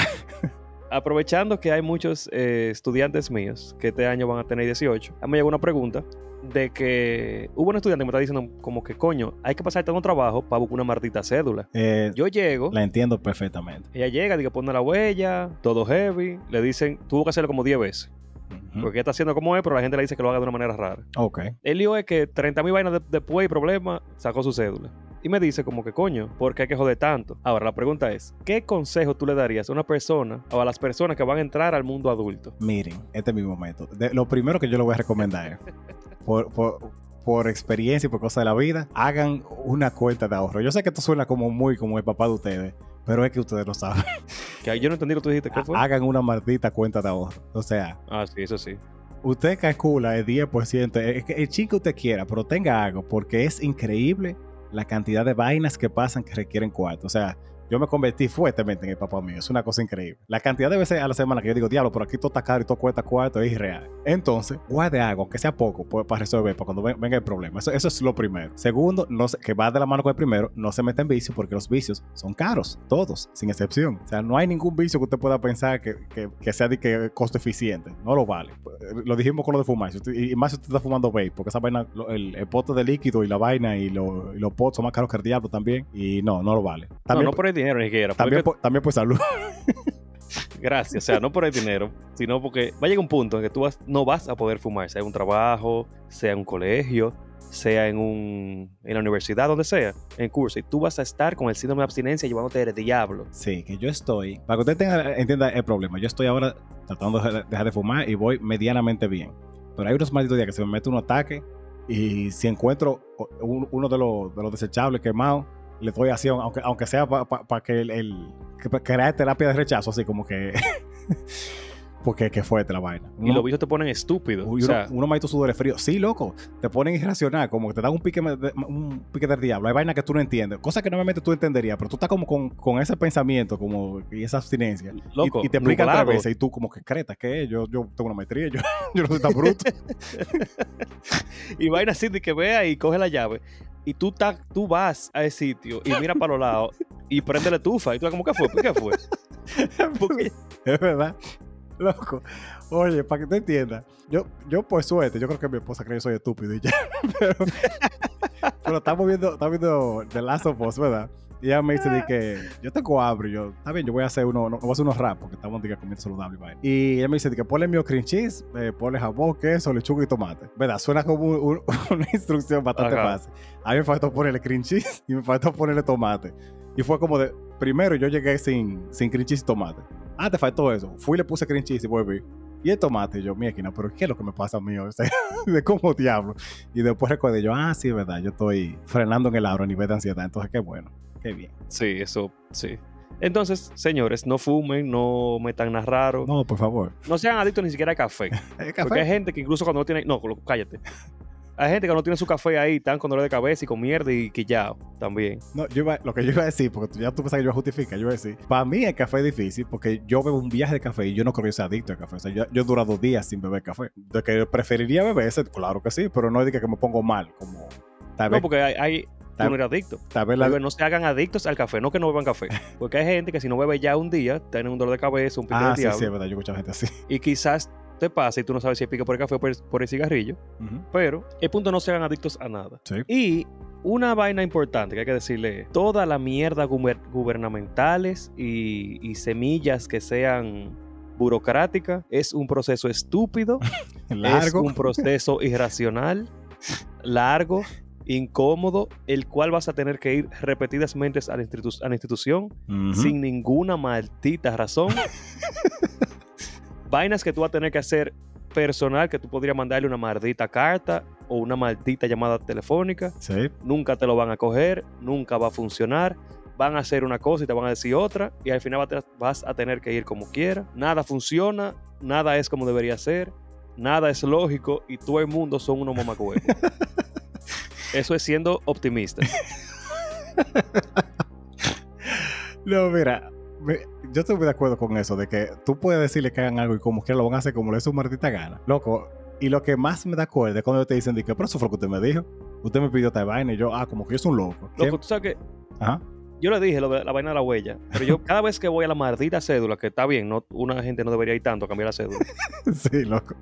aprovechando que hay muchos eh, estudiantes míos que este año van a tener 18, a mí me llegó una pregunta de que hubo un estudiante que me está diciendo como que coño, hay que pasarte un trabajo para buscar una maldita cédula. Eh, Yo llego, la entiendo perfectamente. ella llega, dice pone la huella, todo heavy, le dicen, tuvo que hacerlo como 10 veces, Ujú. porque ella está haciendo como es, pero la gente le dice que lo haga de una manera rara. Ok. El lío es que 30 mil vainas de- después y problema, sacó su cédula. Y me dice como que coño, ¿por qué hay que joder tanto? Ahora, la pregunta es, ¿qué consejo tú le darías a una persona o a las personas que van a entrar al mundo adulto? Miren, este es mi momento. De- lo primero que yo le voy a recomendar es, por, por, por experiencia y por cosas de la vida, hagan una cuenta de ahorro. Yo sé que esto suena como muy como el papá de ustedes, pero es que ustedes lo saben. Que yo no entendí lo que tú dijiste, ¿qué fue? Hagan una maldita cuenta de ahorro. O sea, Ah, sí, eso sí. usted calcula el 10%, es que el chin que usted quiera, pero tenga algo, porque es increíble la cantidad de vainas que pasan que requieren cuarto. O sea, yo me convertí fuertemente en el papá mío. Es una cosa increíble. La cantidad de veces a la semana que yo digo, diablo, por aquí todo está caro y todo cuesta cuarto es irreal. Entonces, guarde algo, aunque sea poco, pues, para resolver, para cuando venga el problema. Eso, eso es lo primero. Segundo, no se, que va de la mano con el primero, no se mete en vicio porque los vicios son caros, todos, sin excepción. O sea, no hay ningún vicio que usted pueda pensar que, que, que sea de que costo eficiente. No lo vale. Lo dijimos con lo de fumar. Y más si usted está fumando vape, porque esa vaina, el, el pote de líquido y la vaina y, lo, y los pots son más caros que el diablo también. Y no, no lo vale. También, no, no por el dinero ni siquiera. También, por, también por salud. Gracias, o sea, no por el dinero, sino porque va a llegar un punto en que tú vas, no vas a poder fumar, sea en un trabajo, sea en un colegio, sea en, un, en la universidad, donde sea, en curso, y tú vas a estar con el síndrome de abstinencia llevándote del diablo. Sí, que yo estoy, para que usted entienda el problema, yo estoy ahora tratando de dejar de fumar y voy medianamente bien. Pero hay unos malditos días que se me mete un ataque y si encuentro uno de los, de los desechables quemados, le doy así, aunque, aunque sea para pa, pa que el, el que crear terapia de rechazo, así como que. porque que fuerte la vaina. Uno, y los bichos te ponen estúpido. Uno, o sea, uno más sudores frío. Sí, loco. Te ponen irracional, como que te dan un pique, de, un pique del diablo. Hay vainas que tú no entiendes. Cosas que normalmente tú entenderías, pero tú estás como con, con ese pensamiento como y esa abstinencia. Loco, y, y te explican otra vez y tú como que creta, ¿qué es? Yo, yo tengo una maestría, yo, yo no soy tan bruto. y vaina así de que vea y coge la llave y tú, ta, tú vas a ese sitio y mira para los lados y prende la estufa. Y tú, como, ¿qué fue? ¿Qué fue? Porque... Es verdad. Loco. Oye, para que te entiendas. Yo, yo, por suerte, yo creo que mi esposa cree que soy estúpido y ya. Pero, pero estamos viendo, estamos viendo The Last of Us, ¿verdad? Y ella me dice de que yo tengo hambre. Yo, está bien, yo voy a hacer uno, no, voy a hacer unos rap porque estamos diga, comiendo saludable. Bye. Y ella me dice de que ponle mío cream cheese, eh, ponle jamón, queso, lechuga y tomate. ¿Verdad? Suena como un, un, una instrucción bastante Ajá. fácil. A mí me faltó ponerle cream cheese y me faltó ponerle tomate. Y fue como de, primero yo llegué sin, sin cream cheese y tomate. Ah, te faltó eso. Fui y le puse cream cheese y volví. Y el tomate, yo, mi esquina, pero ¿qué es lo que me pasa a mí? O sea, de cómo diablo. Y después recordé yo, ah, sí, verdad, yo estoy frenando en el aro a nivel de ansiedad. Entonces, qué bueno, qué bien. Sí, eso, sí. Entonces, señores, no fumen, no metan nada raro. No, por favor. No sean adictos ni siquiera a café. café? Porque hay gente que incluso cuando no tiene. No, cállate. Hay gente que no tiene su café ahí, están con dolor de cabeza y con mierda y quillado también. No, yo iba, lo que yo iba a decir, porque ya tú pensas que yo justifica, yo iba a decir, para mí el café es difícil porque yo bebo un viaje de café y yo no creo que sea adicto al café. O sea, yo, yo he durado días sin beber café. De que preferiría beber ese, claro que sí, pero no es de que, que me pongo mal, como... Tal vez, no, porque hay, hay tú no eres adicto. Tal vez la... No se hagan adictos al café, no que no beban café. Porque hay gente que si no bebe ya un día, tiene un dolor de cabeza, un pico ah, de sí, diablo. sí, es verdad, yo escucho gente así. Y quizás te pasa y tú no sabes si es pica por el café o por, por el cigarrillo. Uh -huh. Pero el punto no se hagan adictos a nada. Sí. Y una vaina importante que hay que decirle: toda la mierda guber gubernamentales y, y, semillas que sean burocráticas es un proceso estúpido, largo. es un proceso irracional, largo. Incómodo, el cual vas a tener que ir repetidamente a la, institu a la institución uh -huh. sin ninguna maldita razón. vainas que tú vas a tener que hacer personal, que tú podrías mandarle una maldita carta o una maldita llamada telefónica. Sí. Nunca te lo van a coger, nunca va a funcionar. Van a hacer una cosa y te van a decir otra, y al final vas a tener que ir como quieras. Nada funciona, nada es como debería ser, nada es lógico, y todo el mundo son unos mamacuevos. Eso es siendo optimista. no, mira, yo estoy muy de acuerdo con eso, de que tú puedes decirle que hagan algo y como que lo van a hacer como le es su maldita gana. Loco, y lo que más me da cuerda es cuando te dicen, de que, pero eso fue lo que usted me dijo. Usted me pidió esta vaina y yo, ah, como que yo soy un loco. Loco, tú sabes que... Ajá. Yo le dije lo de la vaina de la huella, pero yo cada vez que voy a la maldita cédula, que está bien, no, una gente no debería ir tanto a cambiar la cédula. sí, loco.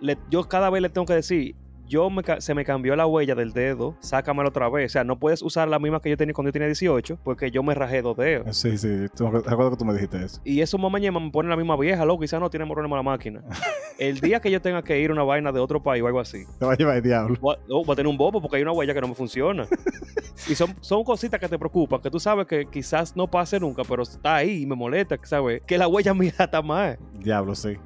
Le, yo cada vez le tengo que decir, yo me, se me cambió la huella del dedo, sácamela otra vez. O sea, no puedes usar la misma que yo tenía cuando yo tenía 18, porque yo me rajé dos dedos. Sí, sí, te acuerdo que tú me dijiste eso. Y eso mamá me pone la misma vieja, loco, quizás no tiene problema la máquina. el día que yo tenga que ir a una vaina de otro país o algo así. Te va a llevar el diablo. Voy a, voy a tener un bobo porque hay una huella que no me funciona. y son, son cositas que te preocupan, que tú sabes que quizás no pase nunca, pero está ahí y me molesta, ¿sabes? Que la huella mía está mal. Diablo, sí.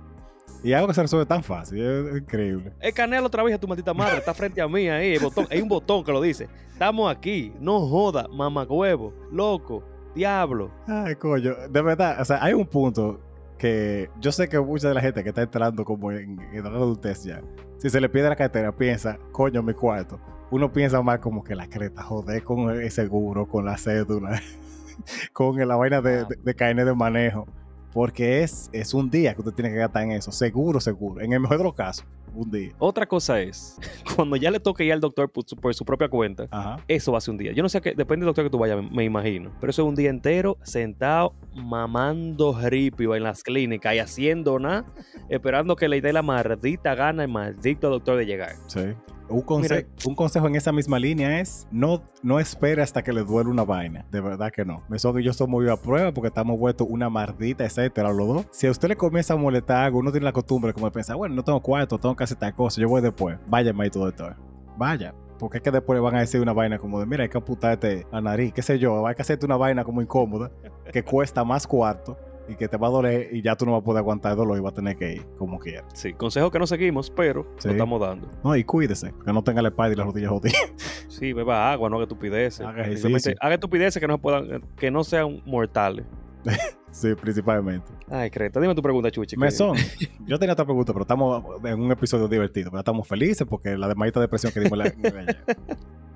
Y algo que se resuelve tan fácil, es increíble. Escanea otra vez a tu maldita madre, está frente a mí ahí, el botón, hay un botón que lo dice. Estamos aquí, no joda, mamacuevo, loco, diablo. Ay, coño, de verdad, o sea, hay un punto que yo sé que mucha de la gente que está entrando como en, en la adultez ya, si se le pide la cartera, piensa, coño, mi cuarto. uno piensa más como que la creta, joder con el seguro, con la cédula, con la vaina de, de, de manejo. Porque es, es un día que usted tiene que gastar en eso. Seguro, seguro. En el mejor de los casos, un día. Otra cosa es, cuando ya le toque ir al doctor por su, por su propia cuenta, Ajá. eso va a ser un día. Yo no sé qué, depende del doctor que tú vayas, me, me imagino. Pero eso es un día entero sentado mamando ripio en las clínicas y haciendo nada, esperando que le dé la maldita gana el maldito doctor de llegar. Sí. Un, conse- un consejo en esa misma línea es no, no espere hasta que le duele una vaina. De verdad que no. Eso que yo estoy muy a prueba porque estamos vueltos una mardita, etcétera, los dos. Si a usted le comienza a molestar algo, uno tiene la costumbre como de pensar, bueno, no tengo cuarto, tengo que hacer tal cosa, yo voy después. Váyame ahí todo esto. Vaya. Porque es que después van a decir una vaina como de, mira, hay que apuntarte la nariz, qué sé yo, hay que hacerte una vaina como incómoda, que cuesta más cuarto y que te va a doler y ya tú no vas a poder aguantar el dolor y vas a tener que ir como quieras. Sí, consejo que no seguimos, pero Sí. lo estamos dando. No, y cuídese, que no tenga la espalda y las rodillas jodidas. Sí, beba agua, no haga estupideces. Haga estupideces que no puedan, que no sean mortales. Sí, principalmente. Ay, Creta, dime tu pregunta, Chuchi. que- Mesón, yo tenía otra pregunta, pero estamos en un episodio divertido. pero Estamos felices porque la demandita depresión que dimos la.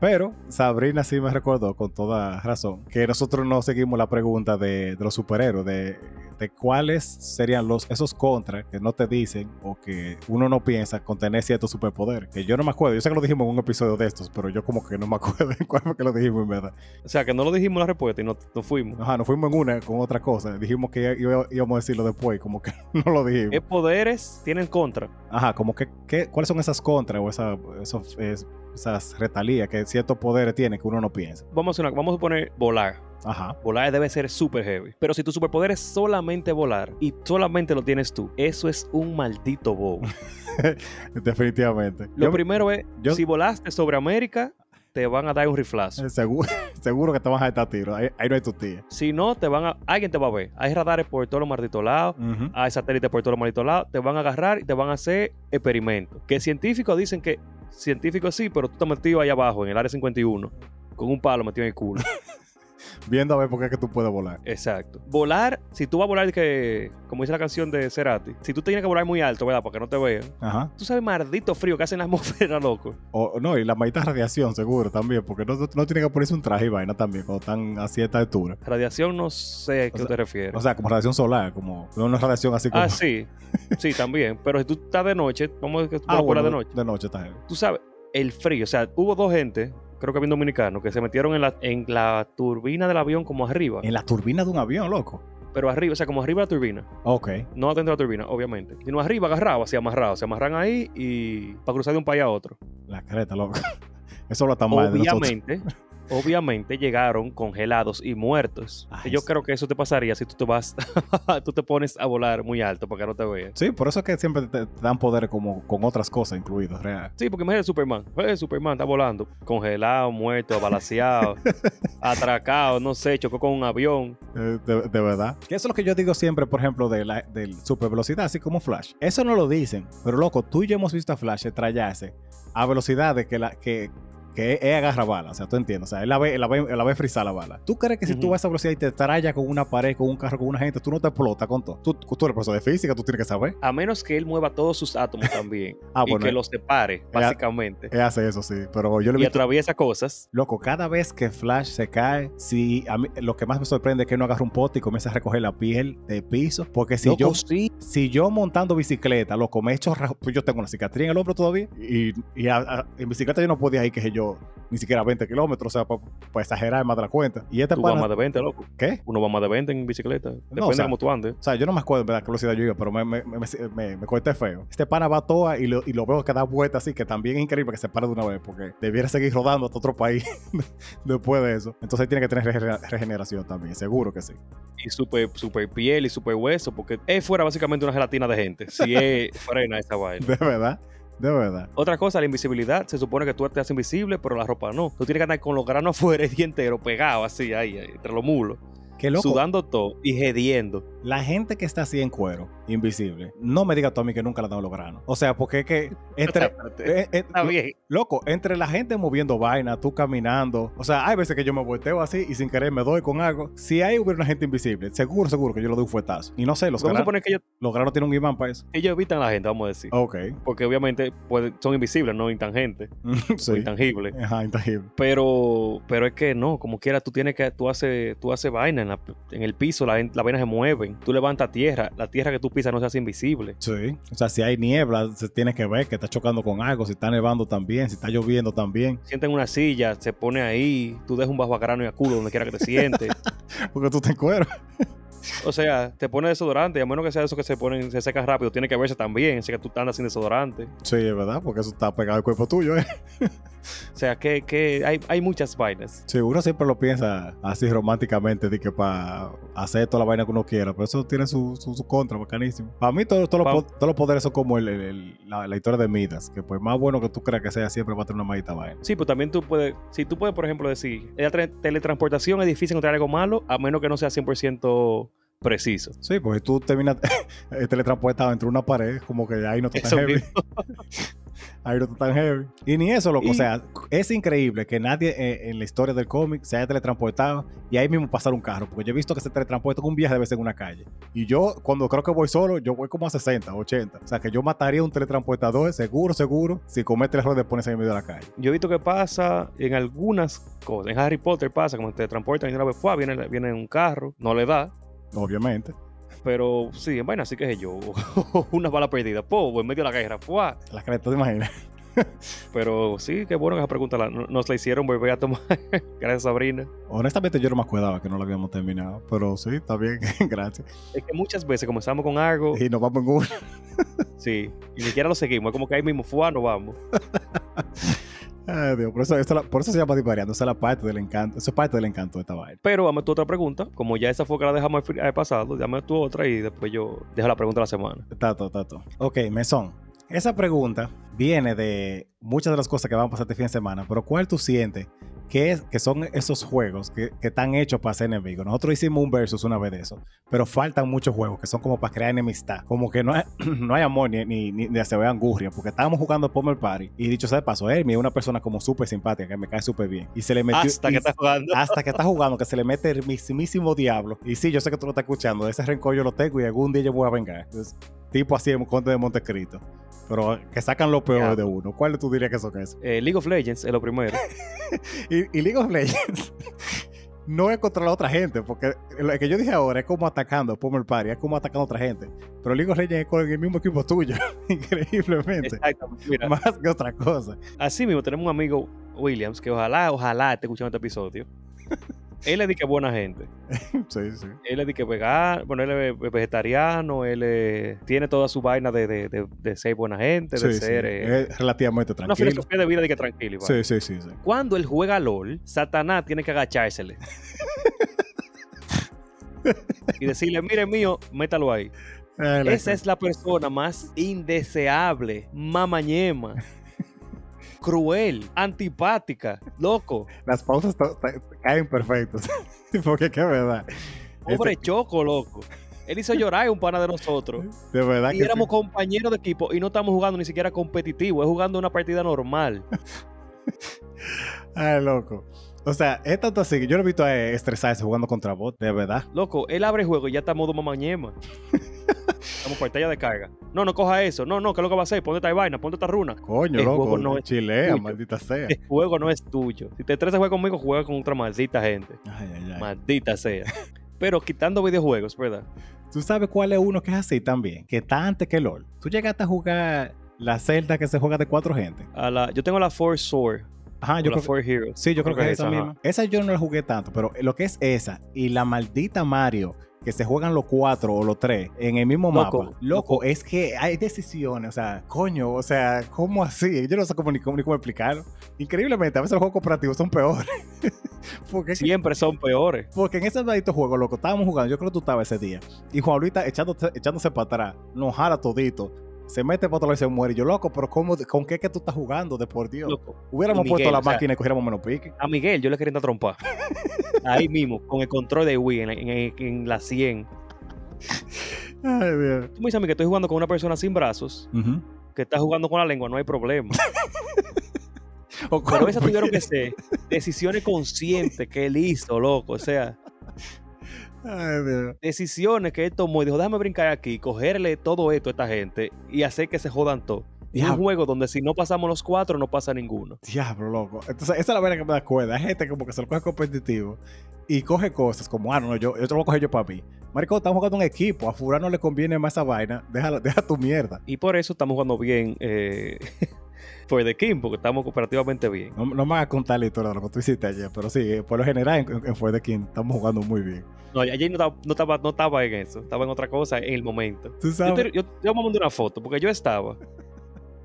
Pero Sabrina sí me recordó con toda razón que nosotros no seguimos la pregunta de, de los superhéroes, de, de cuáles serían los esos contras que no te dicen o que uno no piensa con tener ciertos superpoderes. Que yo no me acuerdo, yo sé que lo dijimos en un episodio de estos, pero yo como que no me acuerdo en cuál fue que lo dijimos en verdad. O sea, que no lo dijimos la respuesta y no, no fuimos. Ajá, nos fuimos en una con otra cosa. Dijimos que iba- íbamos a decirlo después, como que no lo dijimos. ¿Qué poderes tienen contra? Ajá, como que, que- ¿cuáles son esas contras o esa- esos, esas retalías que ciertos poderes tienen que uno no piensa? Vamos a, una- vamos a poner volar. Ajá. Volar debe ser súper heavy. Pero si tu superpoder es solamente volar y solamente lo tienes tú, eso es un maldito bobo. Definitivamente. Lo Yo- primero es, yo- si volaste sobre América, te van a dar un riflazo. eh, seguro, seguro que te vas a estar tiro. Ahí, ahí no hay tu tía. Si no, te van a, alguien te va a ver. Hay radares por todos los malditos lados. Ujú. Hay satélites por todos los malditos lados. Te van a agarrar y te van a hacer experimentos. Que científicos dicen que científicos sí, pero tú estás metido ahí abajo en el área 51 con un palo metido en el culo. Viendo a ver por qué es que tú puedes volar. Exacto. Volar, si tú vas a volar, que, como dice la canción de Cerati, si tú tienes que volar muy alto, ¿verdad? Para que no te vean. Ajá. Tú sabes, maldito frío que hace en la atmósfera, loco. O, no, y la maldita radiación, seguro también, porque no, no tiene que ponerse un traje y vaina también cuando están a cierta altura. Radiación, no sé a qué sea, te refieres. O sea, como radiación solar, como no una radiación así como. ah, sí. Sí, también. Pero si tú estás de noche, vamos a que tú Ah, bueno, de noche. De noche está heavy. Tú sabes, el frío. O sea, hubo dos gente, creo que había un dominicano, que se metieron en la, en la turbina del avión como arriba. En la turbina de un avión, loco. Pero arriba, o sea, como arriba de la turbina. Ok. No dentro de la turbina, obviamente. Sino arriba, agarrado, así amarrado. Se amarran ahí y para cruzar de un país a otro. La creta, loco. Eso lo está mal de nosotros. Obviamente, llegaron congelados y muertos. Ay, Y yo sí. creo que eso te pasaría si tú te vas, tú te pones a volar muy alto para que no te vean. Sí, por eso es que siempre te, dan poderes como con otras cosas incluidas, real. Sí, porque imagínate Superman. Eh, Superman está volando. Congelado, muerto, abalaseado, atracado, no sé, chocó con un avión. Eh, de, de verdad. Que eso es lo que yo digo siempre, por ejemplo, de la del super velocidad, así como Flash. Eso no lo dicen, pero loco, tú y yo hemos visto a Flash estrellarse a velocidades que la que que él agarra bala, o sea, tú entiendes, o sea, él la ve, él la ve, él la ve frizar la bala. ¿Tú crees que si tú vas a esa velocidad y te estrellas con una pared, con un carro, con una gente, tú no te explotas con todo? Tú, tú eres profesor de física, tú tienes que saber. A menos que él mueva todos sus átomos también. Ah, y bueno, que él, los separe, básicamente. él hace eso, sí, pero yo le y visto... atraviesa cosas. Loco, cada vez que Flash se cae, si a mí, lo que más me sorprende es que no agarra un pote y comienza a recoger la piel de piso. Porque si Loco, yo sí. si yo montando bicicleta, loco, me he hecho pues yo tengo una cicatriz en el hombro todavía y, y a- a- en bicicleta yo no podía ir que sé ni siquiera 20 kilómetros, o sea, para exagerar más de la cuenta. Y este Tú vas pana, más de 20, loco. ¿qué? Uno va más de 20 en bicicleta. Depende o sea, de cómo tú andes. O sea, yo no me acuerdo verdad qué velocidad yo iba, pero me, me, me, me, corté feo. Este pana va toda y lo, y lo veo que da vueltas así, que también es increíble que se pare de una vez, porque debiera seguir rodando hasta otro país después de eso. Entonces tiene que tener rege- regeneración también, seguro que sí. Y super, super piel y super hueso, porque es fuera básicamente una gelatina de gente. Si es frena esa vaina. De verdad, de verdad. Otra cosa, la invisibilidad. Se supone que tú te haces invisible, pero la ropa no. Tú tienes que andar con los granos afuera día entero, pegado así, ahí, ahí, entre los mulos. Qué loco. Sudando todo y gediendo. La gente que está así en cuero invisible. No me digas tú a mí que nunca la dan los granos. O sea, porque es que entre... Eh, eh, lo-. Loco, entre la gente moviendo vaina, tú caminando. O sea, hay veces que yo me volteo así y sin querer me doy con algo. Si hay hubiera una gente invisible, seguro, seguro que yo le doy un fuetazo. Y no sé, los granos, que ellos, los granos tienen un imán para eso. ellos evitan a la gente, vamos a decir. Ok. Porque obviamente son invisibles, no intangentes sí. intangibles. Ajá, intangible. Pero, pero es que no, como quiera, tú tienes que, tú haces, tú haces vaina en, la- en el piso, la, la vaina se mueven, tú levantas tierra, la tierra que tú pisas no se hace invisible. Sí. O sea, si hay niebla, se tiene que ver que está chocando con algo, si está nevando también, si está lloviendo también. Sienta en una silla, se pone ahí, tú dejas un bajo a grano y a culo donde quiera que te sientes. Porque tú te encueras. O sea, te pones desodorante, y a menos que sea eso que se ponen, se secan rápido, tiene que verse también, así que tú andas sin desodorante. Sí, es verdad, porque eso está pegado al cuerpo tuyo, ¿eh? O sea, que, que hay, hay muchas vainas. Sí, uno siempre lo piensa así románticamente, de que para hacer toda la vaina que uno quiera, pero eso tiene su, su, su contra, bacanísimo. Para mí, todos, los, Pa- los poderes son como el- el- el- la, la historia de Midas, que por más bueno que tú creas que sea, siempre va a tener una maldita vaina. Sí, pues también tú puedes, si tú puedes, por ejemplo, decir, la teletransportación es difícil encontrar algo malo, a menos que no sea 100% preciso. Sí, porque tú terminas teletransportado entre una pared, como que ahí no está tan heavy. Ahí no está tan heavy. Y ni eso, loco. Y- O sea, es increíble que nadie eh, en la historia del cómic se haya teletransportado y ahí mismo pasar un carro. Porque yo he visto que se teletransporta con un viaje de vez en una calle. Y yo, cuando creo que voy solo, yo voy como a 60, 80. O sea, que yo mataría un teletransportador, seguro, seguro, si comete el error de ponerse en medio de la calle. Yo he visto que pasa en algunas cosas. En Harry Potter pasa, como te transportan y una vez viene, viene en un carro, no le da. Obviamente. Pero sí, en vaina, así que es yo. una bala perdida, po, en medio de la guerra, fue. La cara, ¿tú te imaginas? Pero sí, qué bueno que esa pregunta la- nos la hicieron volver a tomar. Gracias, Sabrina. Honestamente, yo no me acordaba que no lo habíamos terminado. Pero sí, está bien. Gracias. Es que muchas veces comenzamos con algo, Y nos vamos en uno. sí, y ni siquiera lo seguimos. Es como que ahí mismo fue, no vamos. Ay, Dios. Por eso, la- por eso se llama divariando. Esa es la parte del encanto. Eso es parte del encanto de esta vaina. Pero dame tu otra pregunta. Como ya esa fue que la dejamos al pasado, dame tu otra y después yo dejo la pregunta de la semana. Tato, tato. Ok, mesón. Esa pregunta viene de muchas de las cosas que van a pasar este fin de semana, pero ¿cuál tú sientes que, es, que son esos juegos que, que están hechos para ser enemigos? Nosotros hicimos un versus una vez de eso, pero faltan muchos juegos que son como para crear enemistad. Como que no hay, no hay amor ni, ni, ni, ni se ve angurria, porque estábamos jugando Pomer Party y dicho sea de paso, Hermi es una persona como súper simpática que me cae súper bien. Y se le metió. Hasta y- que estás jugando. hasta que está jugando, que se le mete el mismísimo diablo. Y sí, yo sé que tú lo estás escuchando. Ese rencor yo lo tengo y algún día yo voy a vengar. Entonces, tipo así en Conde de Montecristo. Pero que sacan lo peor de uno. ¿Cuál tú dirías que son eso? Eh, League of Legends es lo primero. Y, y League of Legends no es contra la otra gente. Porque lo que yo dije ahora es como atacando Pomer Party, es como atacando a otra gente. Pero League of Legends es con el mismo equipo tuyo. Increíblemente. Mira, Más que otra cosa. así mismo tenemos un amigo Williams que ojalá, ojalá esté escuchando este episodio. Él le di que es buena gente. Sí, sí. Él le di que vegano, bueno, él es vegetariano, él eh, tiene toda su vaina de, de, de, de ser buena gente, de Sí, sí. ser eh, Es relativamente una tranquilo. filosofía de vida de que tranquilo. Sí, sí, sí, sí. Cuando él juega LOL, Satanás tiene que agachársele. y decirle, mire mío, métalo ahí. Eh, la- Esa es la persona más indeseable, mamañema, cruel, antipática, loco. Las pausas caen perfectas. Porque qué verdad. Pobre Ese- choco, loco. Él hizo llorar un pana de nosotros. de verdad Y que éramos sí. compañeros de equipo y no estamos jugando ni siquiera competitivo, es jugando una partida normal. Ay, loco. O sea, es tanto así que yo lo he visto a estresarse jugando contra bot, de verdad. Loco, él abre el juego y ya está modo mamañema. Estamos pantalla de carga. No, no coja eso. No, no, ¿qué es lo que va a hacer? Ponte esta vaina, ponte esta runa. Coño, El loco. juego no es chilea, tuyo. maldita sea. El juego no es tuyo. Si te estresa jugar conmigo, juega con otra maldita gente. Ay, ay, ay. Maldita sea. Pero quitando videojuegos, ¿verdad? ¿Tú sabes cuál es uno que es así también? Que está antes que LOL. Tú llegaste a jugar la celda que se juega de cuatro gente. A la, yo tengo la Four Sword. Ajá, yo creo, Four Heroes. Sí, yo creo, que, es esa ajá. misma. Esa yo no la jugué tanto, pero lo que es esa y la maldita Mario, que se juegan los cuatro o los tres en el mismo Loco, mapa. Loco, es que hay decisiones, o sea, coño, o sea, ¿cómo así? Yo no sé cómo ni cómo, ni cómo explicarlo. Increíblemente, a veces los juegos cooperativos son peores. porque, Siempre son peores. porque en ese maldito juego, loco, estábamos jugando, yo creo que tú estabas ese día, y Juan Luis está echándose, echándose para atrás, nos jala todito. Se mete para otro lado y se muere. Yo, loco, pero ¿cómo, ¿con qué que tú estás jugando? De por Dios. Loco. Hubiéramos puesto la o sea, máquina y cogiéramos menos pique. A Miguel yo le quería trompar. Ahí mismo, con el control de Wii en, en- en la 100. Ay, Dios. Tú me dices a mí que estoy jugando con una persona sin brazos, que está jugando con la lengua, no hay problema. O Pero esas tuvieron que ser decisiones conscientes que él hizo, loco. O sea, Ay, decisiones que él tomó y dijo, déjame brincar aquí, cogerle todo esto a esta gente y hacer que se jodan todo. Es un juego donde si no pasamos los cuatro, no pasa ninguno. Diablo, loco. Entonces, esa es la verdad que me da cuenta. Hay gente como que se lo coge competitivo y coge cosas como, ah, no, yo, yo te lo voy a coger yo para mí. Marico, estamos jugando un equipo. A fulano le conviene más esa vaina. Deja, deja tu mierda. Y por eso estamos jugando bien eh, for the King, porque estamos cooperativamente bien. No, no me hagas contar la historia de lo que tú hiciste ayer, pero sí, eh, por lo general en, en For the King estamos jugando muy bien. No, ayer no estaba, no, estaba, no estaba en eso, estaba en otra cosa en el momento. Tú Yo sabes. te, yo, yo me mandé una foto, porque yo estaba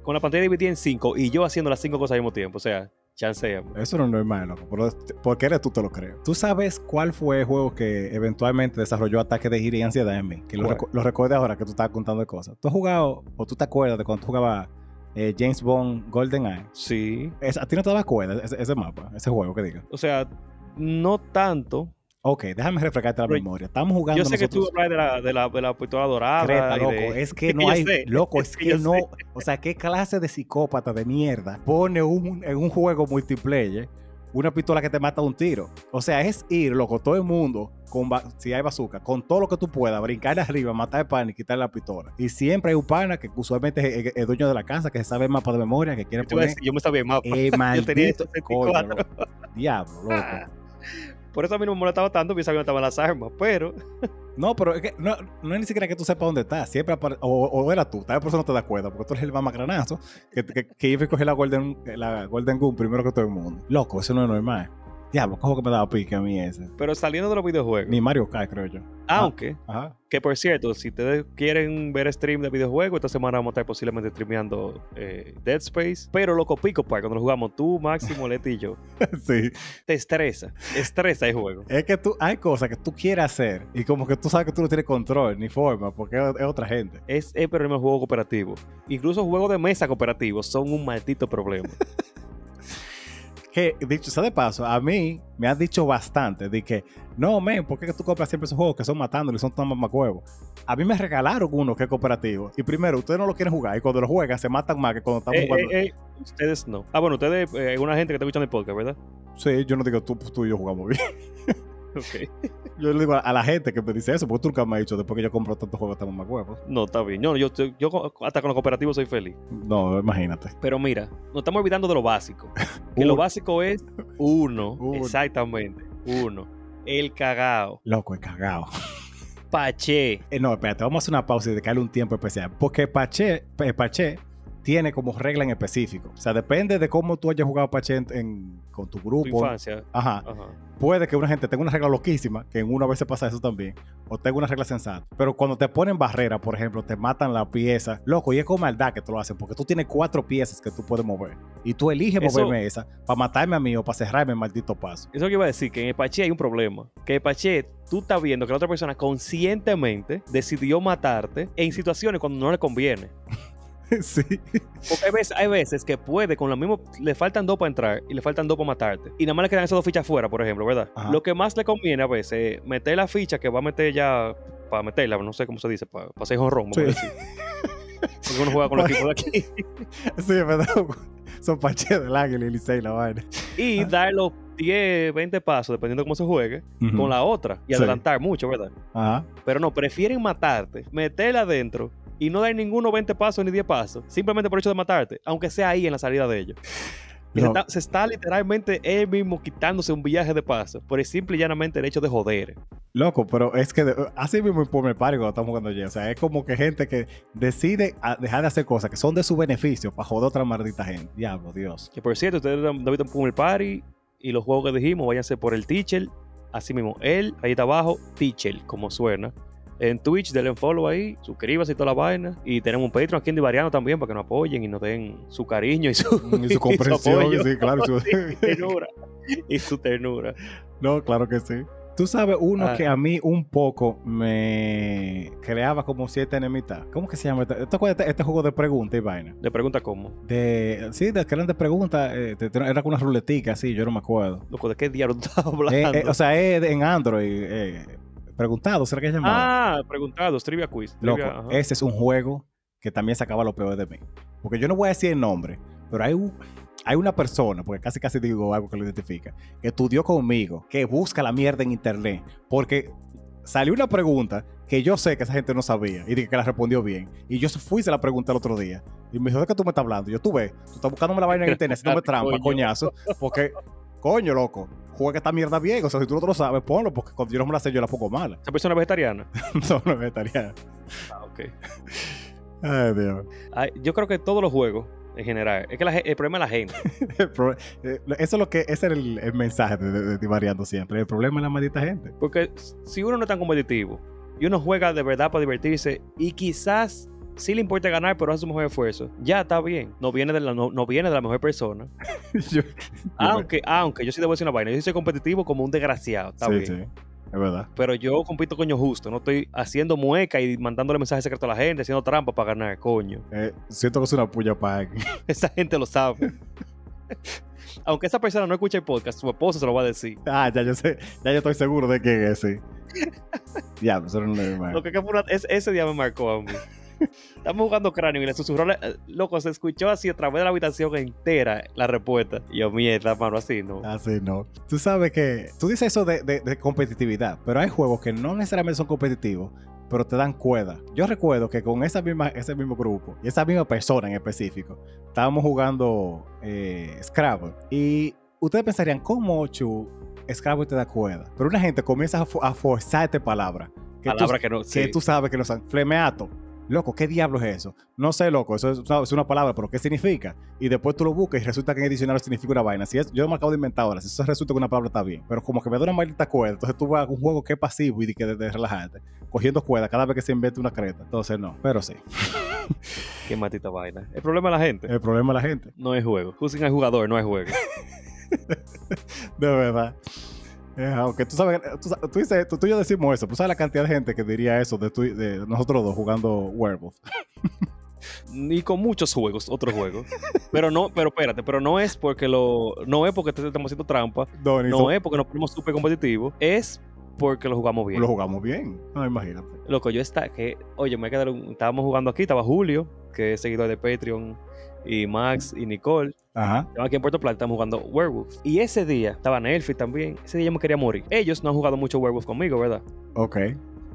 con la pantalla dividida en cinco y yo haciendo las cinco cosas al mismo tiempo. O sea, chanceame. Eso no es normal, loco. Pero porque eres tú, te lo creo. ¿Tú sabes cuál fue el juego que eventualmente desarrolló ataque de gira y ansiedad en mí? Que lo, recu- lo ahora que tú estabas contando de cosas. ¿Tú has jugado, o tú te acuerdas de cuando tú jugabas eh, James Bond GoldenEye? Sí. Es- ¿A ti no te dabas cuenta ese, ese mapa, ese juego que diga? O sea, no tanto. Ok, déjame refrescarte la memoria. Estamos jugando Yo sé que tú hablas de la, de la, de la pistola dorada. Creta, loco, de- es que no hay, loco, es que no, sé. o sea, qué clase de psicópata de mierda pone un, en un juego multiplayer una pistola que te mata de un tiro. O sea, es ir, loco, todo el mundo, con si hay bazooka, con todo lo que tú puedas, brincar arriba, matar al pana y quitarle la pistola. Y siempre hay un pana que usualmente es el, el dueño de la casa, que sabe el mapa de memoria, que quiere poner yo me sabía el mapa. el Yo tenía maldito 64. coño, loco. Diablo, loco. Por eso a mí no me molestaba tanto, porque sabía dónde estaban las armas. Pero No, pero es que no, no es ni siquiera que tú sepas dónde estás. Siempre apare- o, o era tú, tal vez por eso no te das cuenta, porque tú eres el mamagranazo que, que, que iba a coger la Golden, la Golden Gun primero que todo el mundo. Loco, eso no es normal. Diablo, cojo que me daba pique a mí ese. Pero saliendo de los videojuegos. Ni Mario Kart, creo yo. Aunque, Ajá. que por cierto, si ustedes quieren ver stream de videojuegos, esta semana vamos a estar posiblemente streameando eh, Dead Space. Pero loco Pico Park, cuando lo jugamos tú, Máximo, Leti y yo, sí. te estresa. Estresa el juego. Es que tú, hay cosas que tú quieres hacer y como que tú sabes que tú no tienes control ni forma, porque es, es otra gente. Es el problema del juego cooperativo. Incluso juegos de mesa cooperativos son un maldito problema. Que, dicho sea de paso, a mí me han dicho bastante de que, no, men, ¿por qué tú compras siempre esos juegos que son matándolo y son tan mamacuevos? A mí me regalaron uno que es cooperativo. Y primero, ustedes no lo quieren jugar. Y cuando lo juegan, se matan más que cuando estamos Eh, jugando. eh, eh, ustedes no. Ah, bueno, ustedes, eh, hay una gente que está escuchando el podcast, ¿verdad? Sí, yo no digo tú, tú y yo jugamos bien. Ok. Yo le digo a, la gente que me dice eso, porque tú nunca me has dicho después que yo compro tantos juegos tan mamacuevos. No, está bien. Yo, yo, yo con- hasta con los cooperativos soy feliz. No, imagínate. Pero mira, nos estamos olvidando de lo básico. Que lo básico es uno. Uno. Exactamente. Uno. El cagao. Loco, es cagado. Paché. Eh, no, espérate, vamos a hacer una pausa y dedicarle un tiempo especial. Porque Pache, eh, Pache tiene como regla en específico. O sea, depende de cómo tú hayas jugado Pache en- en- con tu Tu grupo. infancia. Ajá. Ajá. Puede que una gente tenga una regla loquísima, que en una vez se pasa eso también, o tenga una regla sensata. Pero cuando te ponen barrera, por ejemplo, te matan la pieza, loco, y es con maldad que te lo hacen, porque tú tienes cuatro piezas que tú puedes mover. Y tú eliges Eso- moverme esa para matarme a mí o para cerrarme el maldito paso. Eso que iba a decir, que en el Paché hay un problema. Que en el Paché tú estás viendo que la otra persona conscientemente decidió matarte en situaciones cuando no le conviene. sí. Porque hay veces, hay veces que puede, con lo mismo, le faltan dos para entrar y le faltan dos para matarte. Y nada más le quedan esas dos fichas fuera, por ejemplo, ¿verdad? Ajá. Lo que más le conviene a veces es meter la ficha que va a meter ya, para meterla, no sé cómo se dice, para, para hacer a Sí. decir. Porque uno juega con el equipo de aquí. Sí, es verdad. Son Pache del Águila y Licey la vaina. Y Ah. dar los 10, 20 pasos, dependiendo de cómo se juegue, con la otra. Y Sí. adelantar mucho, ¿verdad? Ajá. Pero no, prefieren matarte, meterla adentro y no dar ninguno 20 pasos ni 10 pasos, simplemente por el hecho de matarte, aunque sea ahí en la salida de ellos. Se, está, se está literalmente él mismo quitándose un viaje de paso por el simple y llanamente el hecho de joder. Loco, pero es que de- así mismo por mi padre cuando estamos jugando ya. O sea, es como que gente que decide a- dejar de hacer cosas que son de su beneficio para joder a otra maldita gente. Diablo, Dios. Que por cierto, ustedes no visto un el party y los juegos que dijimos, váyanse por el teacher. Así mismo, él, ahí está abajo, teacher, como suena. En Twitch, denle un follow ahí, suscríbase y toda la vaina. Y tenemos un Patreon aquí en Divariano también para que nos apoyen y nos den su cariño y su, Y su comprensión, apoyo. sí, claro. su- ternura. y su ternura. no, claro que sí. Tú sabes, uno Ah. que a mí un poco me creaba como cierta enemistad. ¿Cómo que se llama? este- ¿Te acuerdas de este, juego de preguntas y vaina? Le pregunta cómo. De, sí, de que eran de preguntas. eh, era con una ruletica, así, yo no me acuerdo. Loco, ¿de qué diablo tú estás Eh, hablando? eh, o sea, es de- en Android. Eh, preguntado, ¿será que se llamaba? Ah, preguntados, trivia quiz. Loco, trivia, ajá. ese es un juego que también sacaba lo peor de mí. Porque yo no voy a decir el nombre, pero hay, un- hay una persona, porque casi casi digo algo que lo identifica, que estudió conmigo, que busca la mierda en internet, porque salió una pregunta que yo sé que esa gente no sabía y dije que la respondió bien. Y yo fui se la pregunté el otro día. Y me dijo, ¿de qué tú me estás hablando? Yo, tú ves, tú estás buscándome la vaina en internet, haciéndome trampa, Coño. coñazo, porque, coño, loco, juega esta mierda bien. O sea, si tú no te lo sabes, ponlo, porque cuando yo no me la sé, yo la pongo mala. ¿Esa persona es vegetariana? no, no es vegetariano. Ah, ok. Ay, Dios. Ay, yo creo que todos los juegos, en general, es que la el problema es la gente. Eh, Eso es lo que ese era el, el mensaje de, de, de ti variando siempre. El problema es la maldita gente. Porque si uno no es tan competitivo y uno juega de verdad para divertirse y quizás sí le importa ganar, pero hace su mejor esfuerzo, ya está bien. No viene de la, no, no viene de la mejor persona. Yo- Aunque, aunque yo sí debo decir una vaina, yo soy competitivo como un desgraciado, está sí, bien. sí, es verdad. Pero yo compito coño justo, no estoy haciendo mueca y mandándole mensajes secretos a la gente, haciendo trampa para ganar, coño. Eh, siento que es una puya para. Esa gente lo sabe. Aunque esa persona no escuche el podcast, su esposo se lo va a decir. Ah, ya yo sé, ya yo estoy seguro de quién es, sí. ya, eso no es normal. Lo que, que fue una- es- ese día me marcó a mí. Estamos jugando cráneo y le susurró, eh, loco, se escuchó así a través de la habitación entera la respuesta. Y yo, mierda, mano, así no. Así no. Tú sabes que. Tú dices eso de, de- de competitividad, pero hay juegos que no necesariamente son competitivos, pero te dan cuerda. Yo recuerdo que con esa misma, ese mismo grupo y esa misma persona en específico, estábamos jugando eh, Scrabble. Y ustedes pensarían, ¿cómo, Chu, Scrabble te da cuerda? Pero una gente comienza a, fo- a forzarte palabras. Que tú- Palabra que no. que sí. tú sabes que no son flemeato. Loco, ¿qué diablo es eso? No sé, loco, eso es, es una palabra, pero ¿qué significa? Y después tú lo buscas y resulta que en el diccionario significa una vaina. Si es, yo me acabo de inventar ahora, si eso resulta que una palabra está bien, pero como que me da una maldita cuerda, entonces tú vas a un juego que es pasivo y de, que de, de relajarte, cogiendo cuerda cada vez que se inventa una creta. Entonces no, pero sí, Qué matita vaina. El problema es la gente. el problema es la gente, No es juego. Juzguen al jugador, no es juego. de verdad. Eh, aunque tú sabes, tú, tú dices, tú, tú y yo decimos eso, tú sabes la cantidad de gente que diría eso de, y- de nosotros dos jugando Werewolf. Ni con muchos juegos, otros juegos. Pero no, pero espérate, pero no es porque lo. No es porque estamos haciendo trampa. No, es porque nos ponemos súper competitivos. Es porque lo jugamos bien. lo jugamos bien. No, imagínate. Loco, yo está que, oye, me quedé, estábamos jugando aquí, estaba Julio, que es seguidor de Patreon, y Max y Nicole. Ajá. Aquí en Puerto Plata, estamos jugando Werewolf. Y ese día, estaba Nelfi también, ese día yo me quería morir. Ellos no han jugado mucho Werewolf conmigo, ¿verdad? Ok.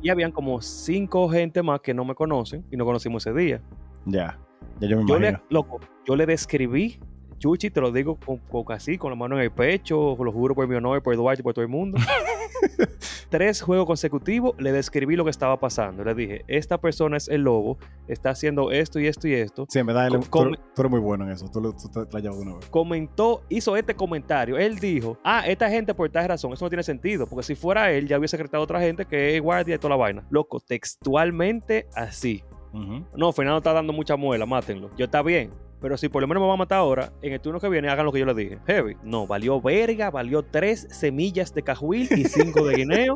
Y habían como cinco gente más que no me conocen y nos conocimos ese día. Ya. Ya yo me Yo le, loco, yo le describí, Chuchi, te lo digo con, con así, con la mano en el pecho, lo juro por mi honor, por Eduardo y por todo el mundo. Tres juegos consecutivos, le describí lo que estaba pasando. Le dije, esta persona es el lobo, está haciendo esto y esto y esto. Sí, en verdad, él- tú, tú eres muy bueno en eso. Tú, lo- tú te, la llevas una vez. Comentó, hizo este comentario. Él dijo, ah, esta gente por tal razón, eso no tiene sentido, porque si fuera él, ya hubiese secretado a otra gente que es guardia y toda la vaina. Loco, textualmente así. Ujú. No, Fernando está dando mucha muela, mátenlo. Yo está bien. Pero si por lo menos me va a matar ahora, en el turno que viene hagan lo que yo le dije. Heavy. No, valió verga, valió tres semillas de cajuil y cinco de guineo.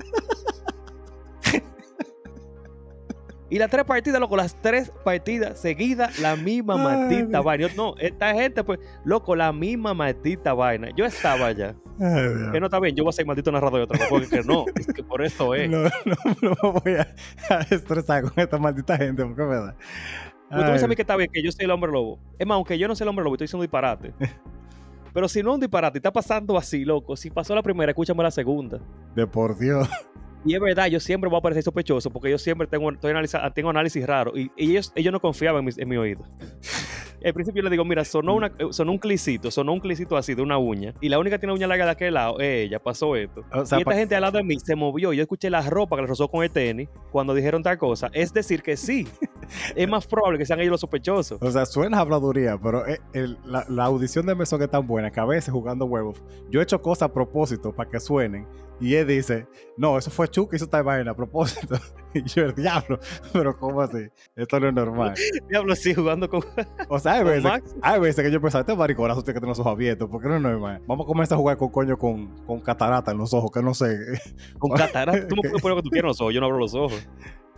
y las tres partidas, loco, las tres partidas seguidas, la misma maldita vaina. Yo, no, esta gente, pues, loco, la misma maldita vaina. Yo estaba allá. Ay. Que no está bien, yo voy a ser maldito narrador de otra porque que no, es que por eso es. No, no, no me voy a, a estresar con esta maldita gente, porque es verdad. Pues tú me dices a mí que está bien, que yo soy el hombre lobo. Es más, aunque yo no soy el hombre lobo, estoy diciendo un disparate. Pero si no es un disparate, está pasando así, loco. Si pasó la primera, escúchame la segunda. De por Dios. Y es verdad, yo siempre voy a parecer sospechoso porque yo siempre tengo, estoy analiza- tengo análisis raros. Y, y ellos, ellos no confiaban en mi, en mi oído. Al principio yo le digo, mira, sonó, una, sonó un clicito, sonó un clicito así de una uña. Y la única que tiene uña larga de aquel lado es ella, pasó esto. O sea, y esta gente al lado de mí se movió. y Yo escuché la ropa que le rozó con el tenis cuando dijeron tal cosa. Es decir, que sí. es más probable que sean ellos los sospechosos. O sea, suena habladuría, pero eh, el- la, la audición de Mesón es tan buena que a veces jugando huevos, yo he hecho cosas a propósito para que suenen. Y él dice, no, eso fue Chu que hizo esta vaina a propósito. Y yo, el diablo, pero ¿cómo así? Esto no es normal. Diablo, sí, jugando con, O sea, hay veces, hay veces que yo pensaba, este mariconazo tiene que tener los ojos abiertos, porque no es normal. Vamos a comenzar a jugar con coño con, con catarata en los ojos, que no sé. Con catarata. Tú me puedes poner lo que tú quieras en los ojos, yo no abro los ojos.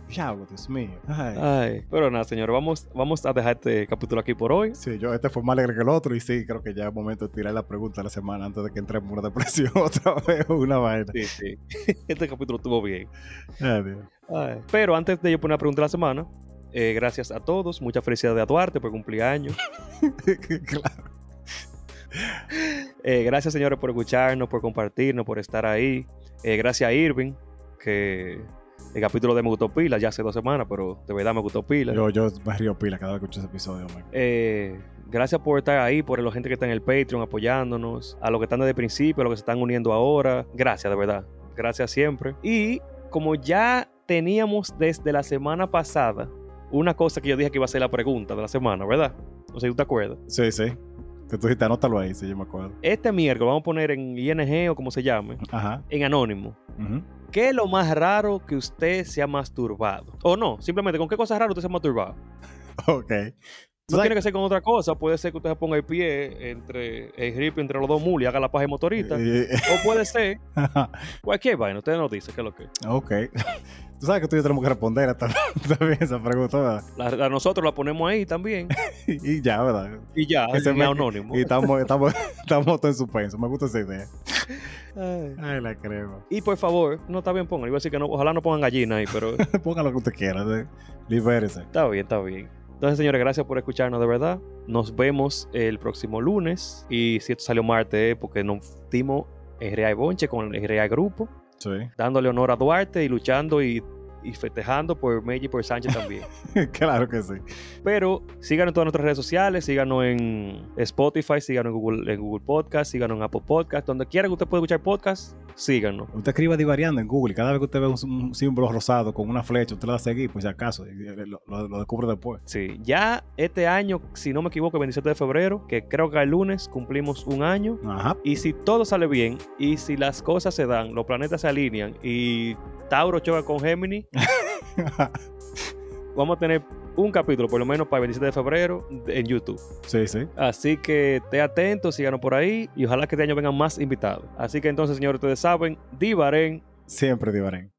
Diablo, Dios mío. Ay. Ay, pero nada, señores, vamos, vamos a dejar este capítulo aquí por hoy. Sí, yo este fue más alegre que el otro y sí, creo que ya es momento de tirar la pregunta de la semana antes de que entremos en una depresión otra vez una vaina. Sí, sí. Este capítulo estuvo bien. Ay, Dios. Ay, Pero antes de yo poner la pregunta de la semana, eh, gracias a todos. Mucha felicidad a Duarte por cumpleaños. claro. Eh, gracias, señores, por escucharnos, por compartirnos, por estar ahí. Eh, gracias a Irving, que el capítulo de Me Gustó Pila ya hace dos semanas, pero de verdad me gustó Pila. Yo, yo me río pila cada vez que escucho ese episodio. Eh, gracias por estar ahí, por la gente que está en el Patreon apoyándonos, a los que están desde el principio, a los que se están uniendo ahora. Gracias, de verdad. Gracias siempre. Y como ya teníamos desde la semana pasada una cosa que yo dije que iba a ser la pregunta de la semana, ¿verdad? No sé si tú te acuerdas. Sí, sí. Que tú dijiste, anótalo ahí, sí, yo me acuerdo. Este miércoles vamos a poner en ING o como se llame, Ajá. en anónimo. ¿Qué es lo más raro que usted se ha masturbado? O no, simplemente con qué cosas raras usted se ha masturbado. Ok. No tiene que ser con otra cosa, puede ser que usted se ponga el pie entre el grip entre los dos mulos y haga la paja de motorista. Eh, O puede ser cualquier vaina, usted nos dice qué es lo que es. ok. Tú sabes que tú y yo tenemos que responder a tam- también esa pregunta, ¿verdad? La, la- nosotros la ponemos ahí también. Y ya, ¿verdad? Y ya, me- anónimo. Y estamos, estamos, estamos todos en suspenso. Me gusta esa idea. Ay. Ay, la crema. Y por favor, no está bien, pongan. Iba a decir que no, ojalá no pongan gallina ahí, pero Ponga lo que usted quiera. ¿eh? Libérese. está bien, está bien. Entonces, señores, gracias por escucharnos de verdad. Nos vemos el próximo lunes. Y si esto salió martes, es porque nos dimos el Real Bonche con el Real Grupo. Sí. dándole honor a Duarte y luchando y, y festejando por Meji y por Sánchez también. claro que sí. Pero síganos en todas nuestras redes sociales, síganos en Spotify, síganos en Google, en Google Podcast, síganos en Apple Podcast, donde quiera que usted pueda escuchar podcast, síganos. Usted escriba divariando en Google y cada vez que usted ve un, un símbolo rosado con una flecha, usted le da a seguir, pues si acaso, lo, lo- lo descubre después. Sí, ya este año, si no me equivoco, el 27 de febrero, que creo que el lunes cumplimos un año. Ajá. Y si todo sale bien, y si las cosas se dan, los planetas se alinean y Tauro choca con Géminis, vamos a tener un capítulo, por lo menos para el 27 de febrero, en YouTube. sí, sí. Así que esté atento, síganos por ahí y ojalá que este año vengan más invitados. Así que entonces, señores, ustedes saben, Divaren Siempre divaren.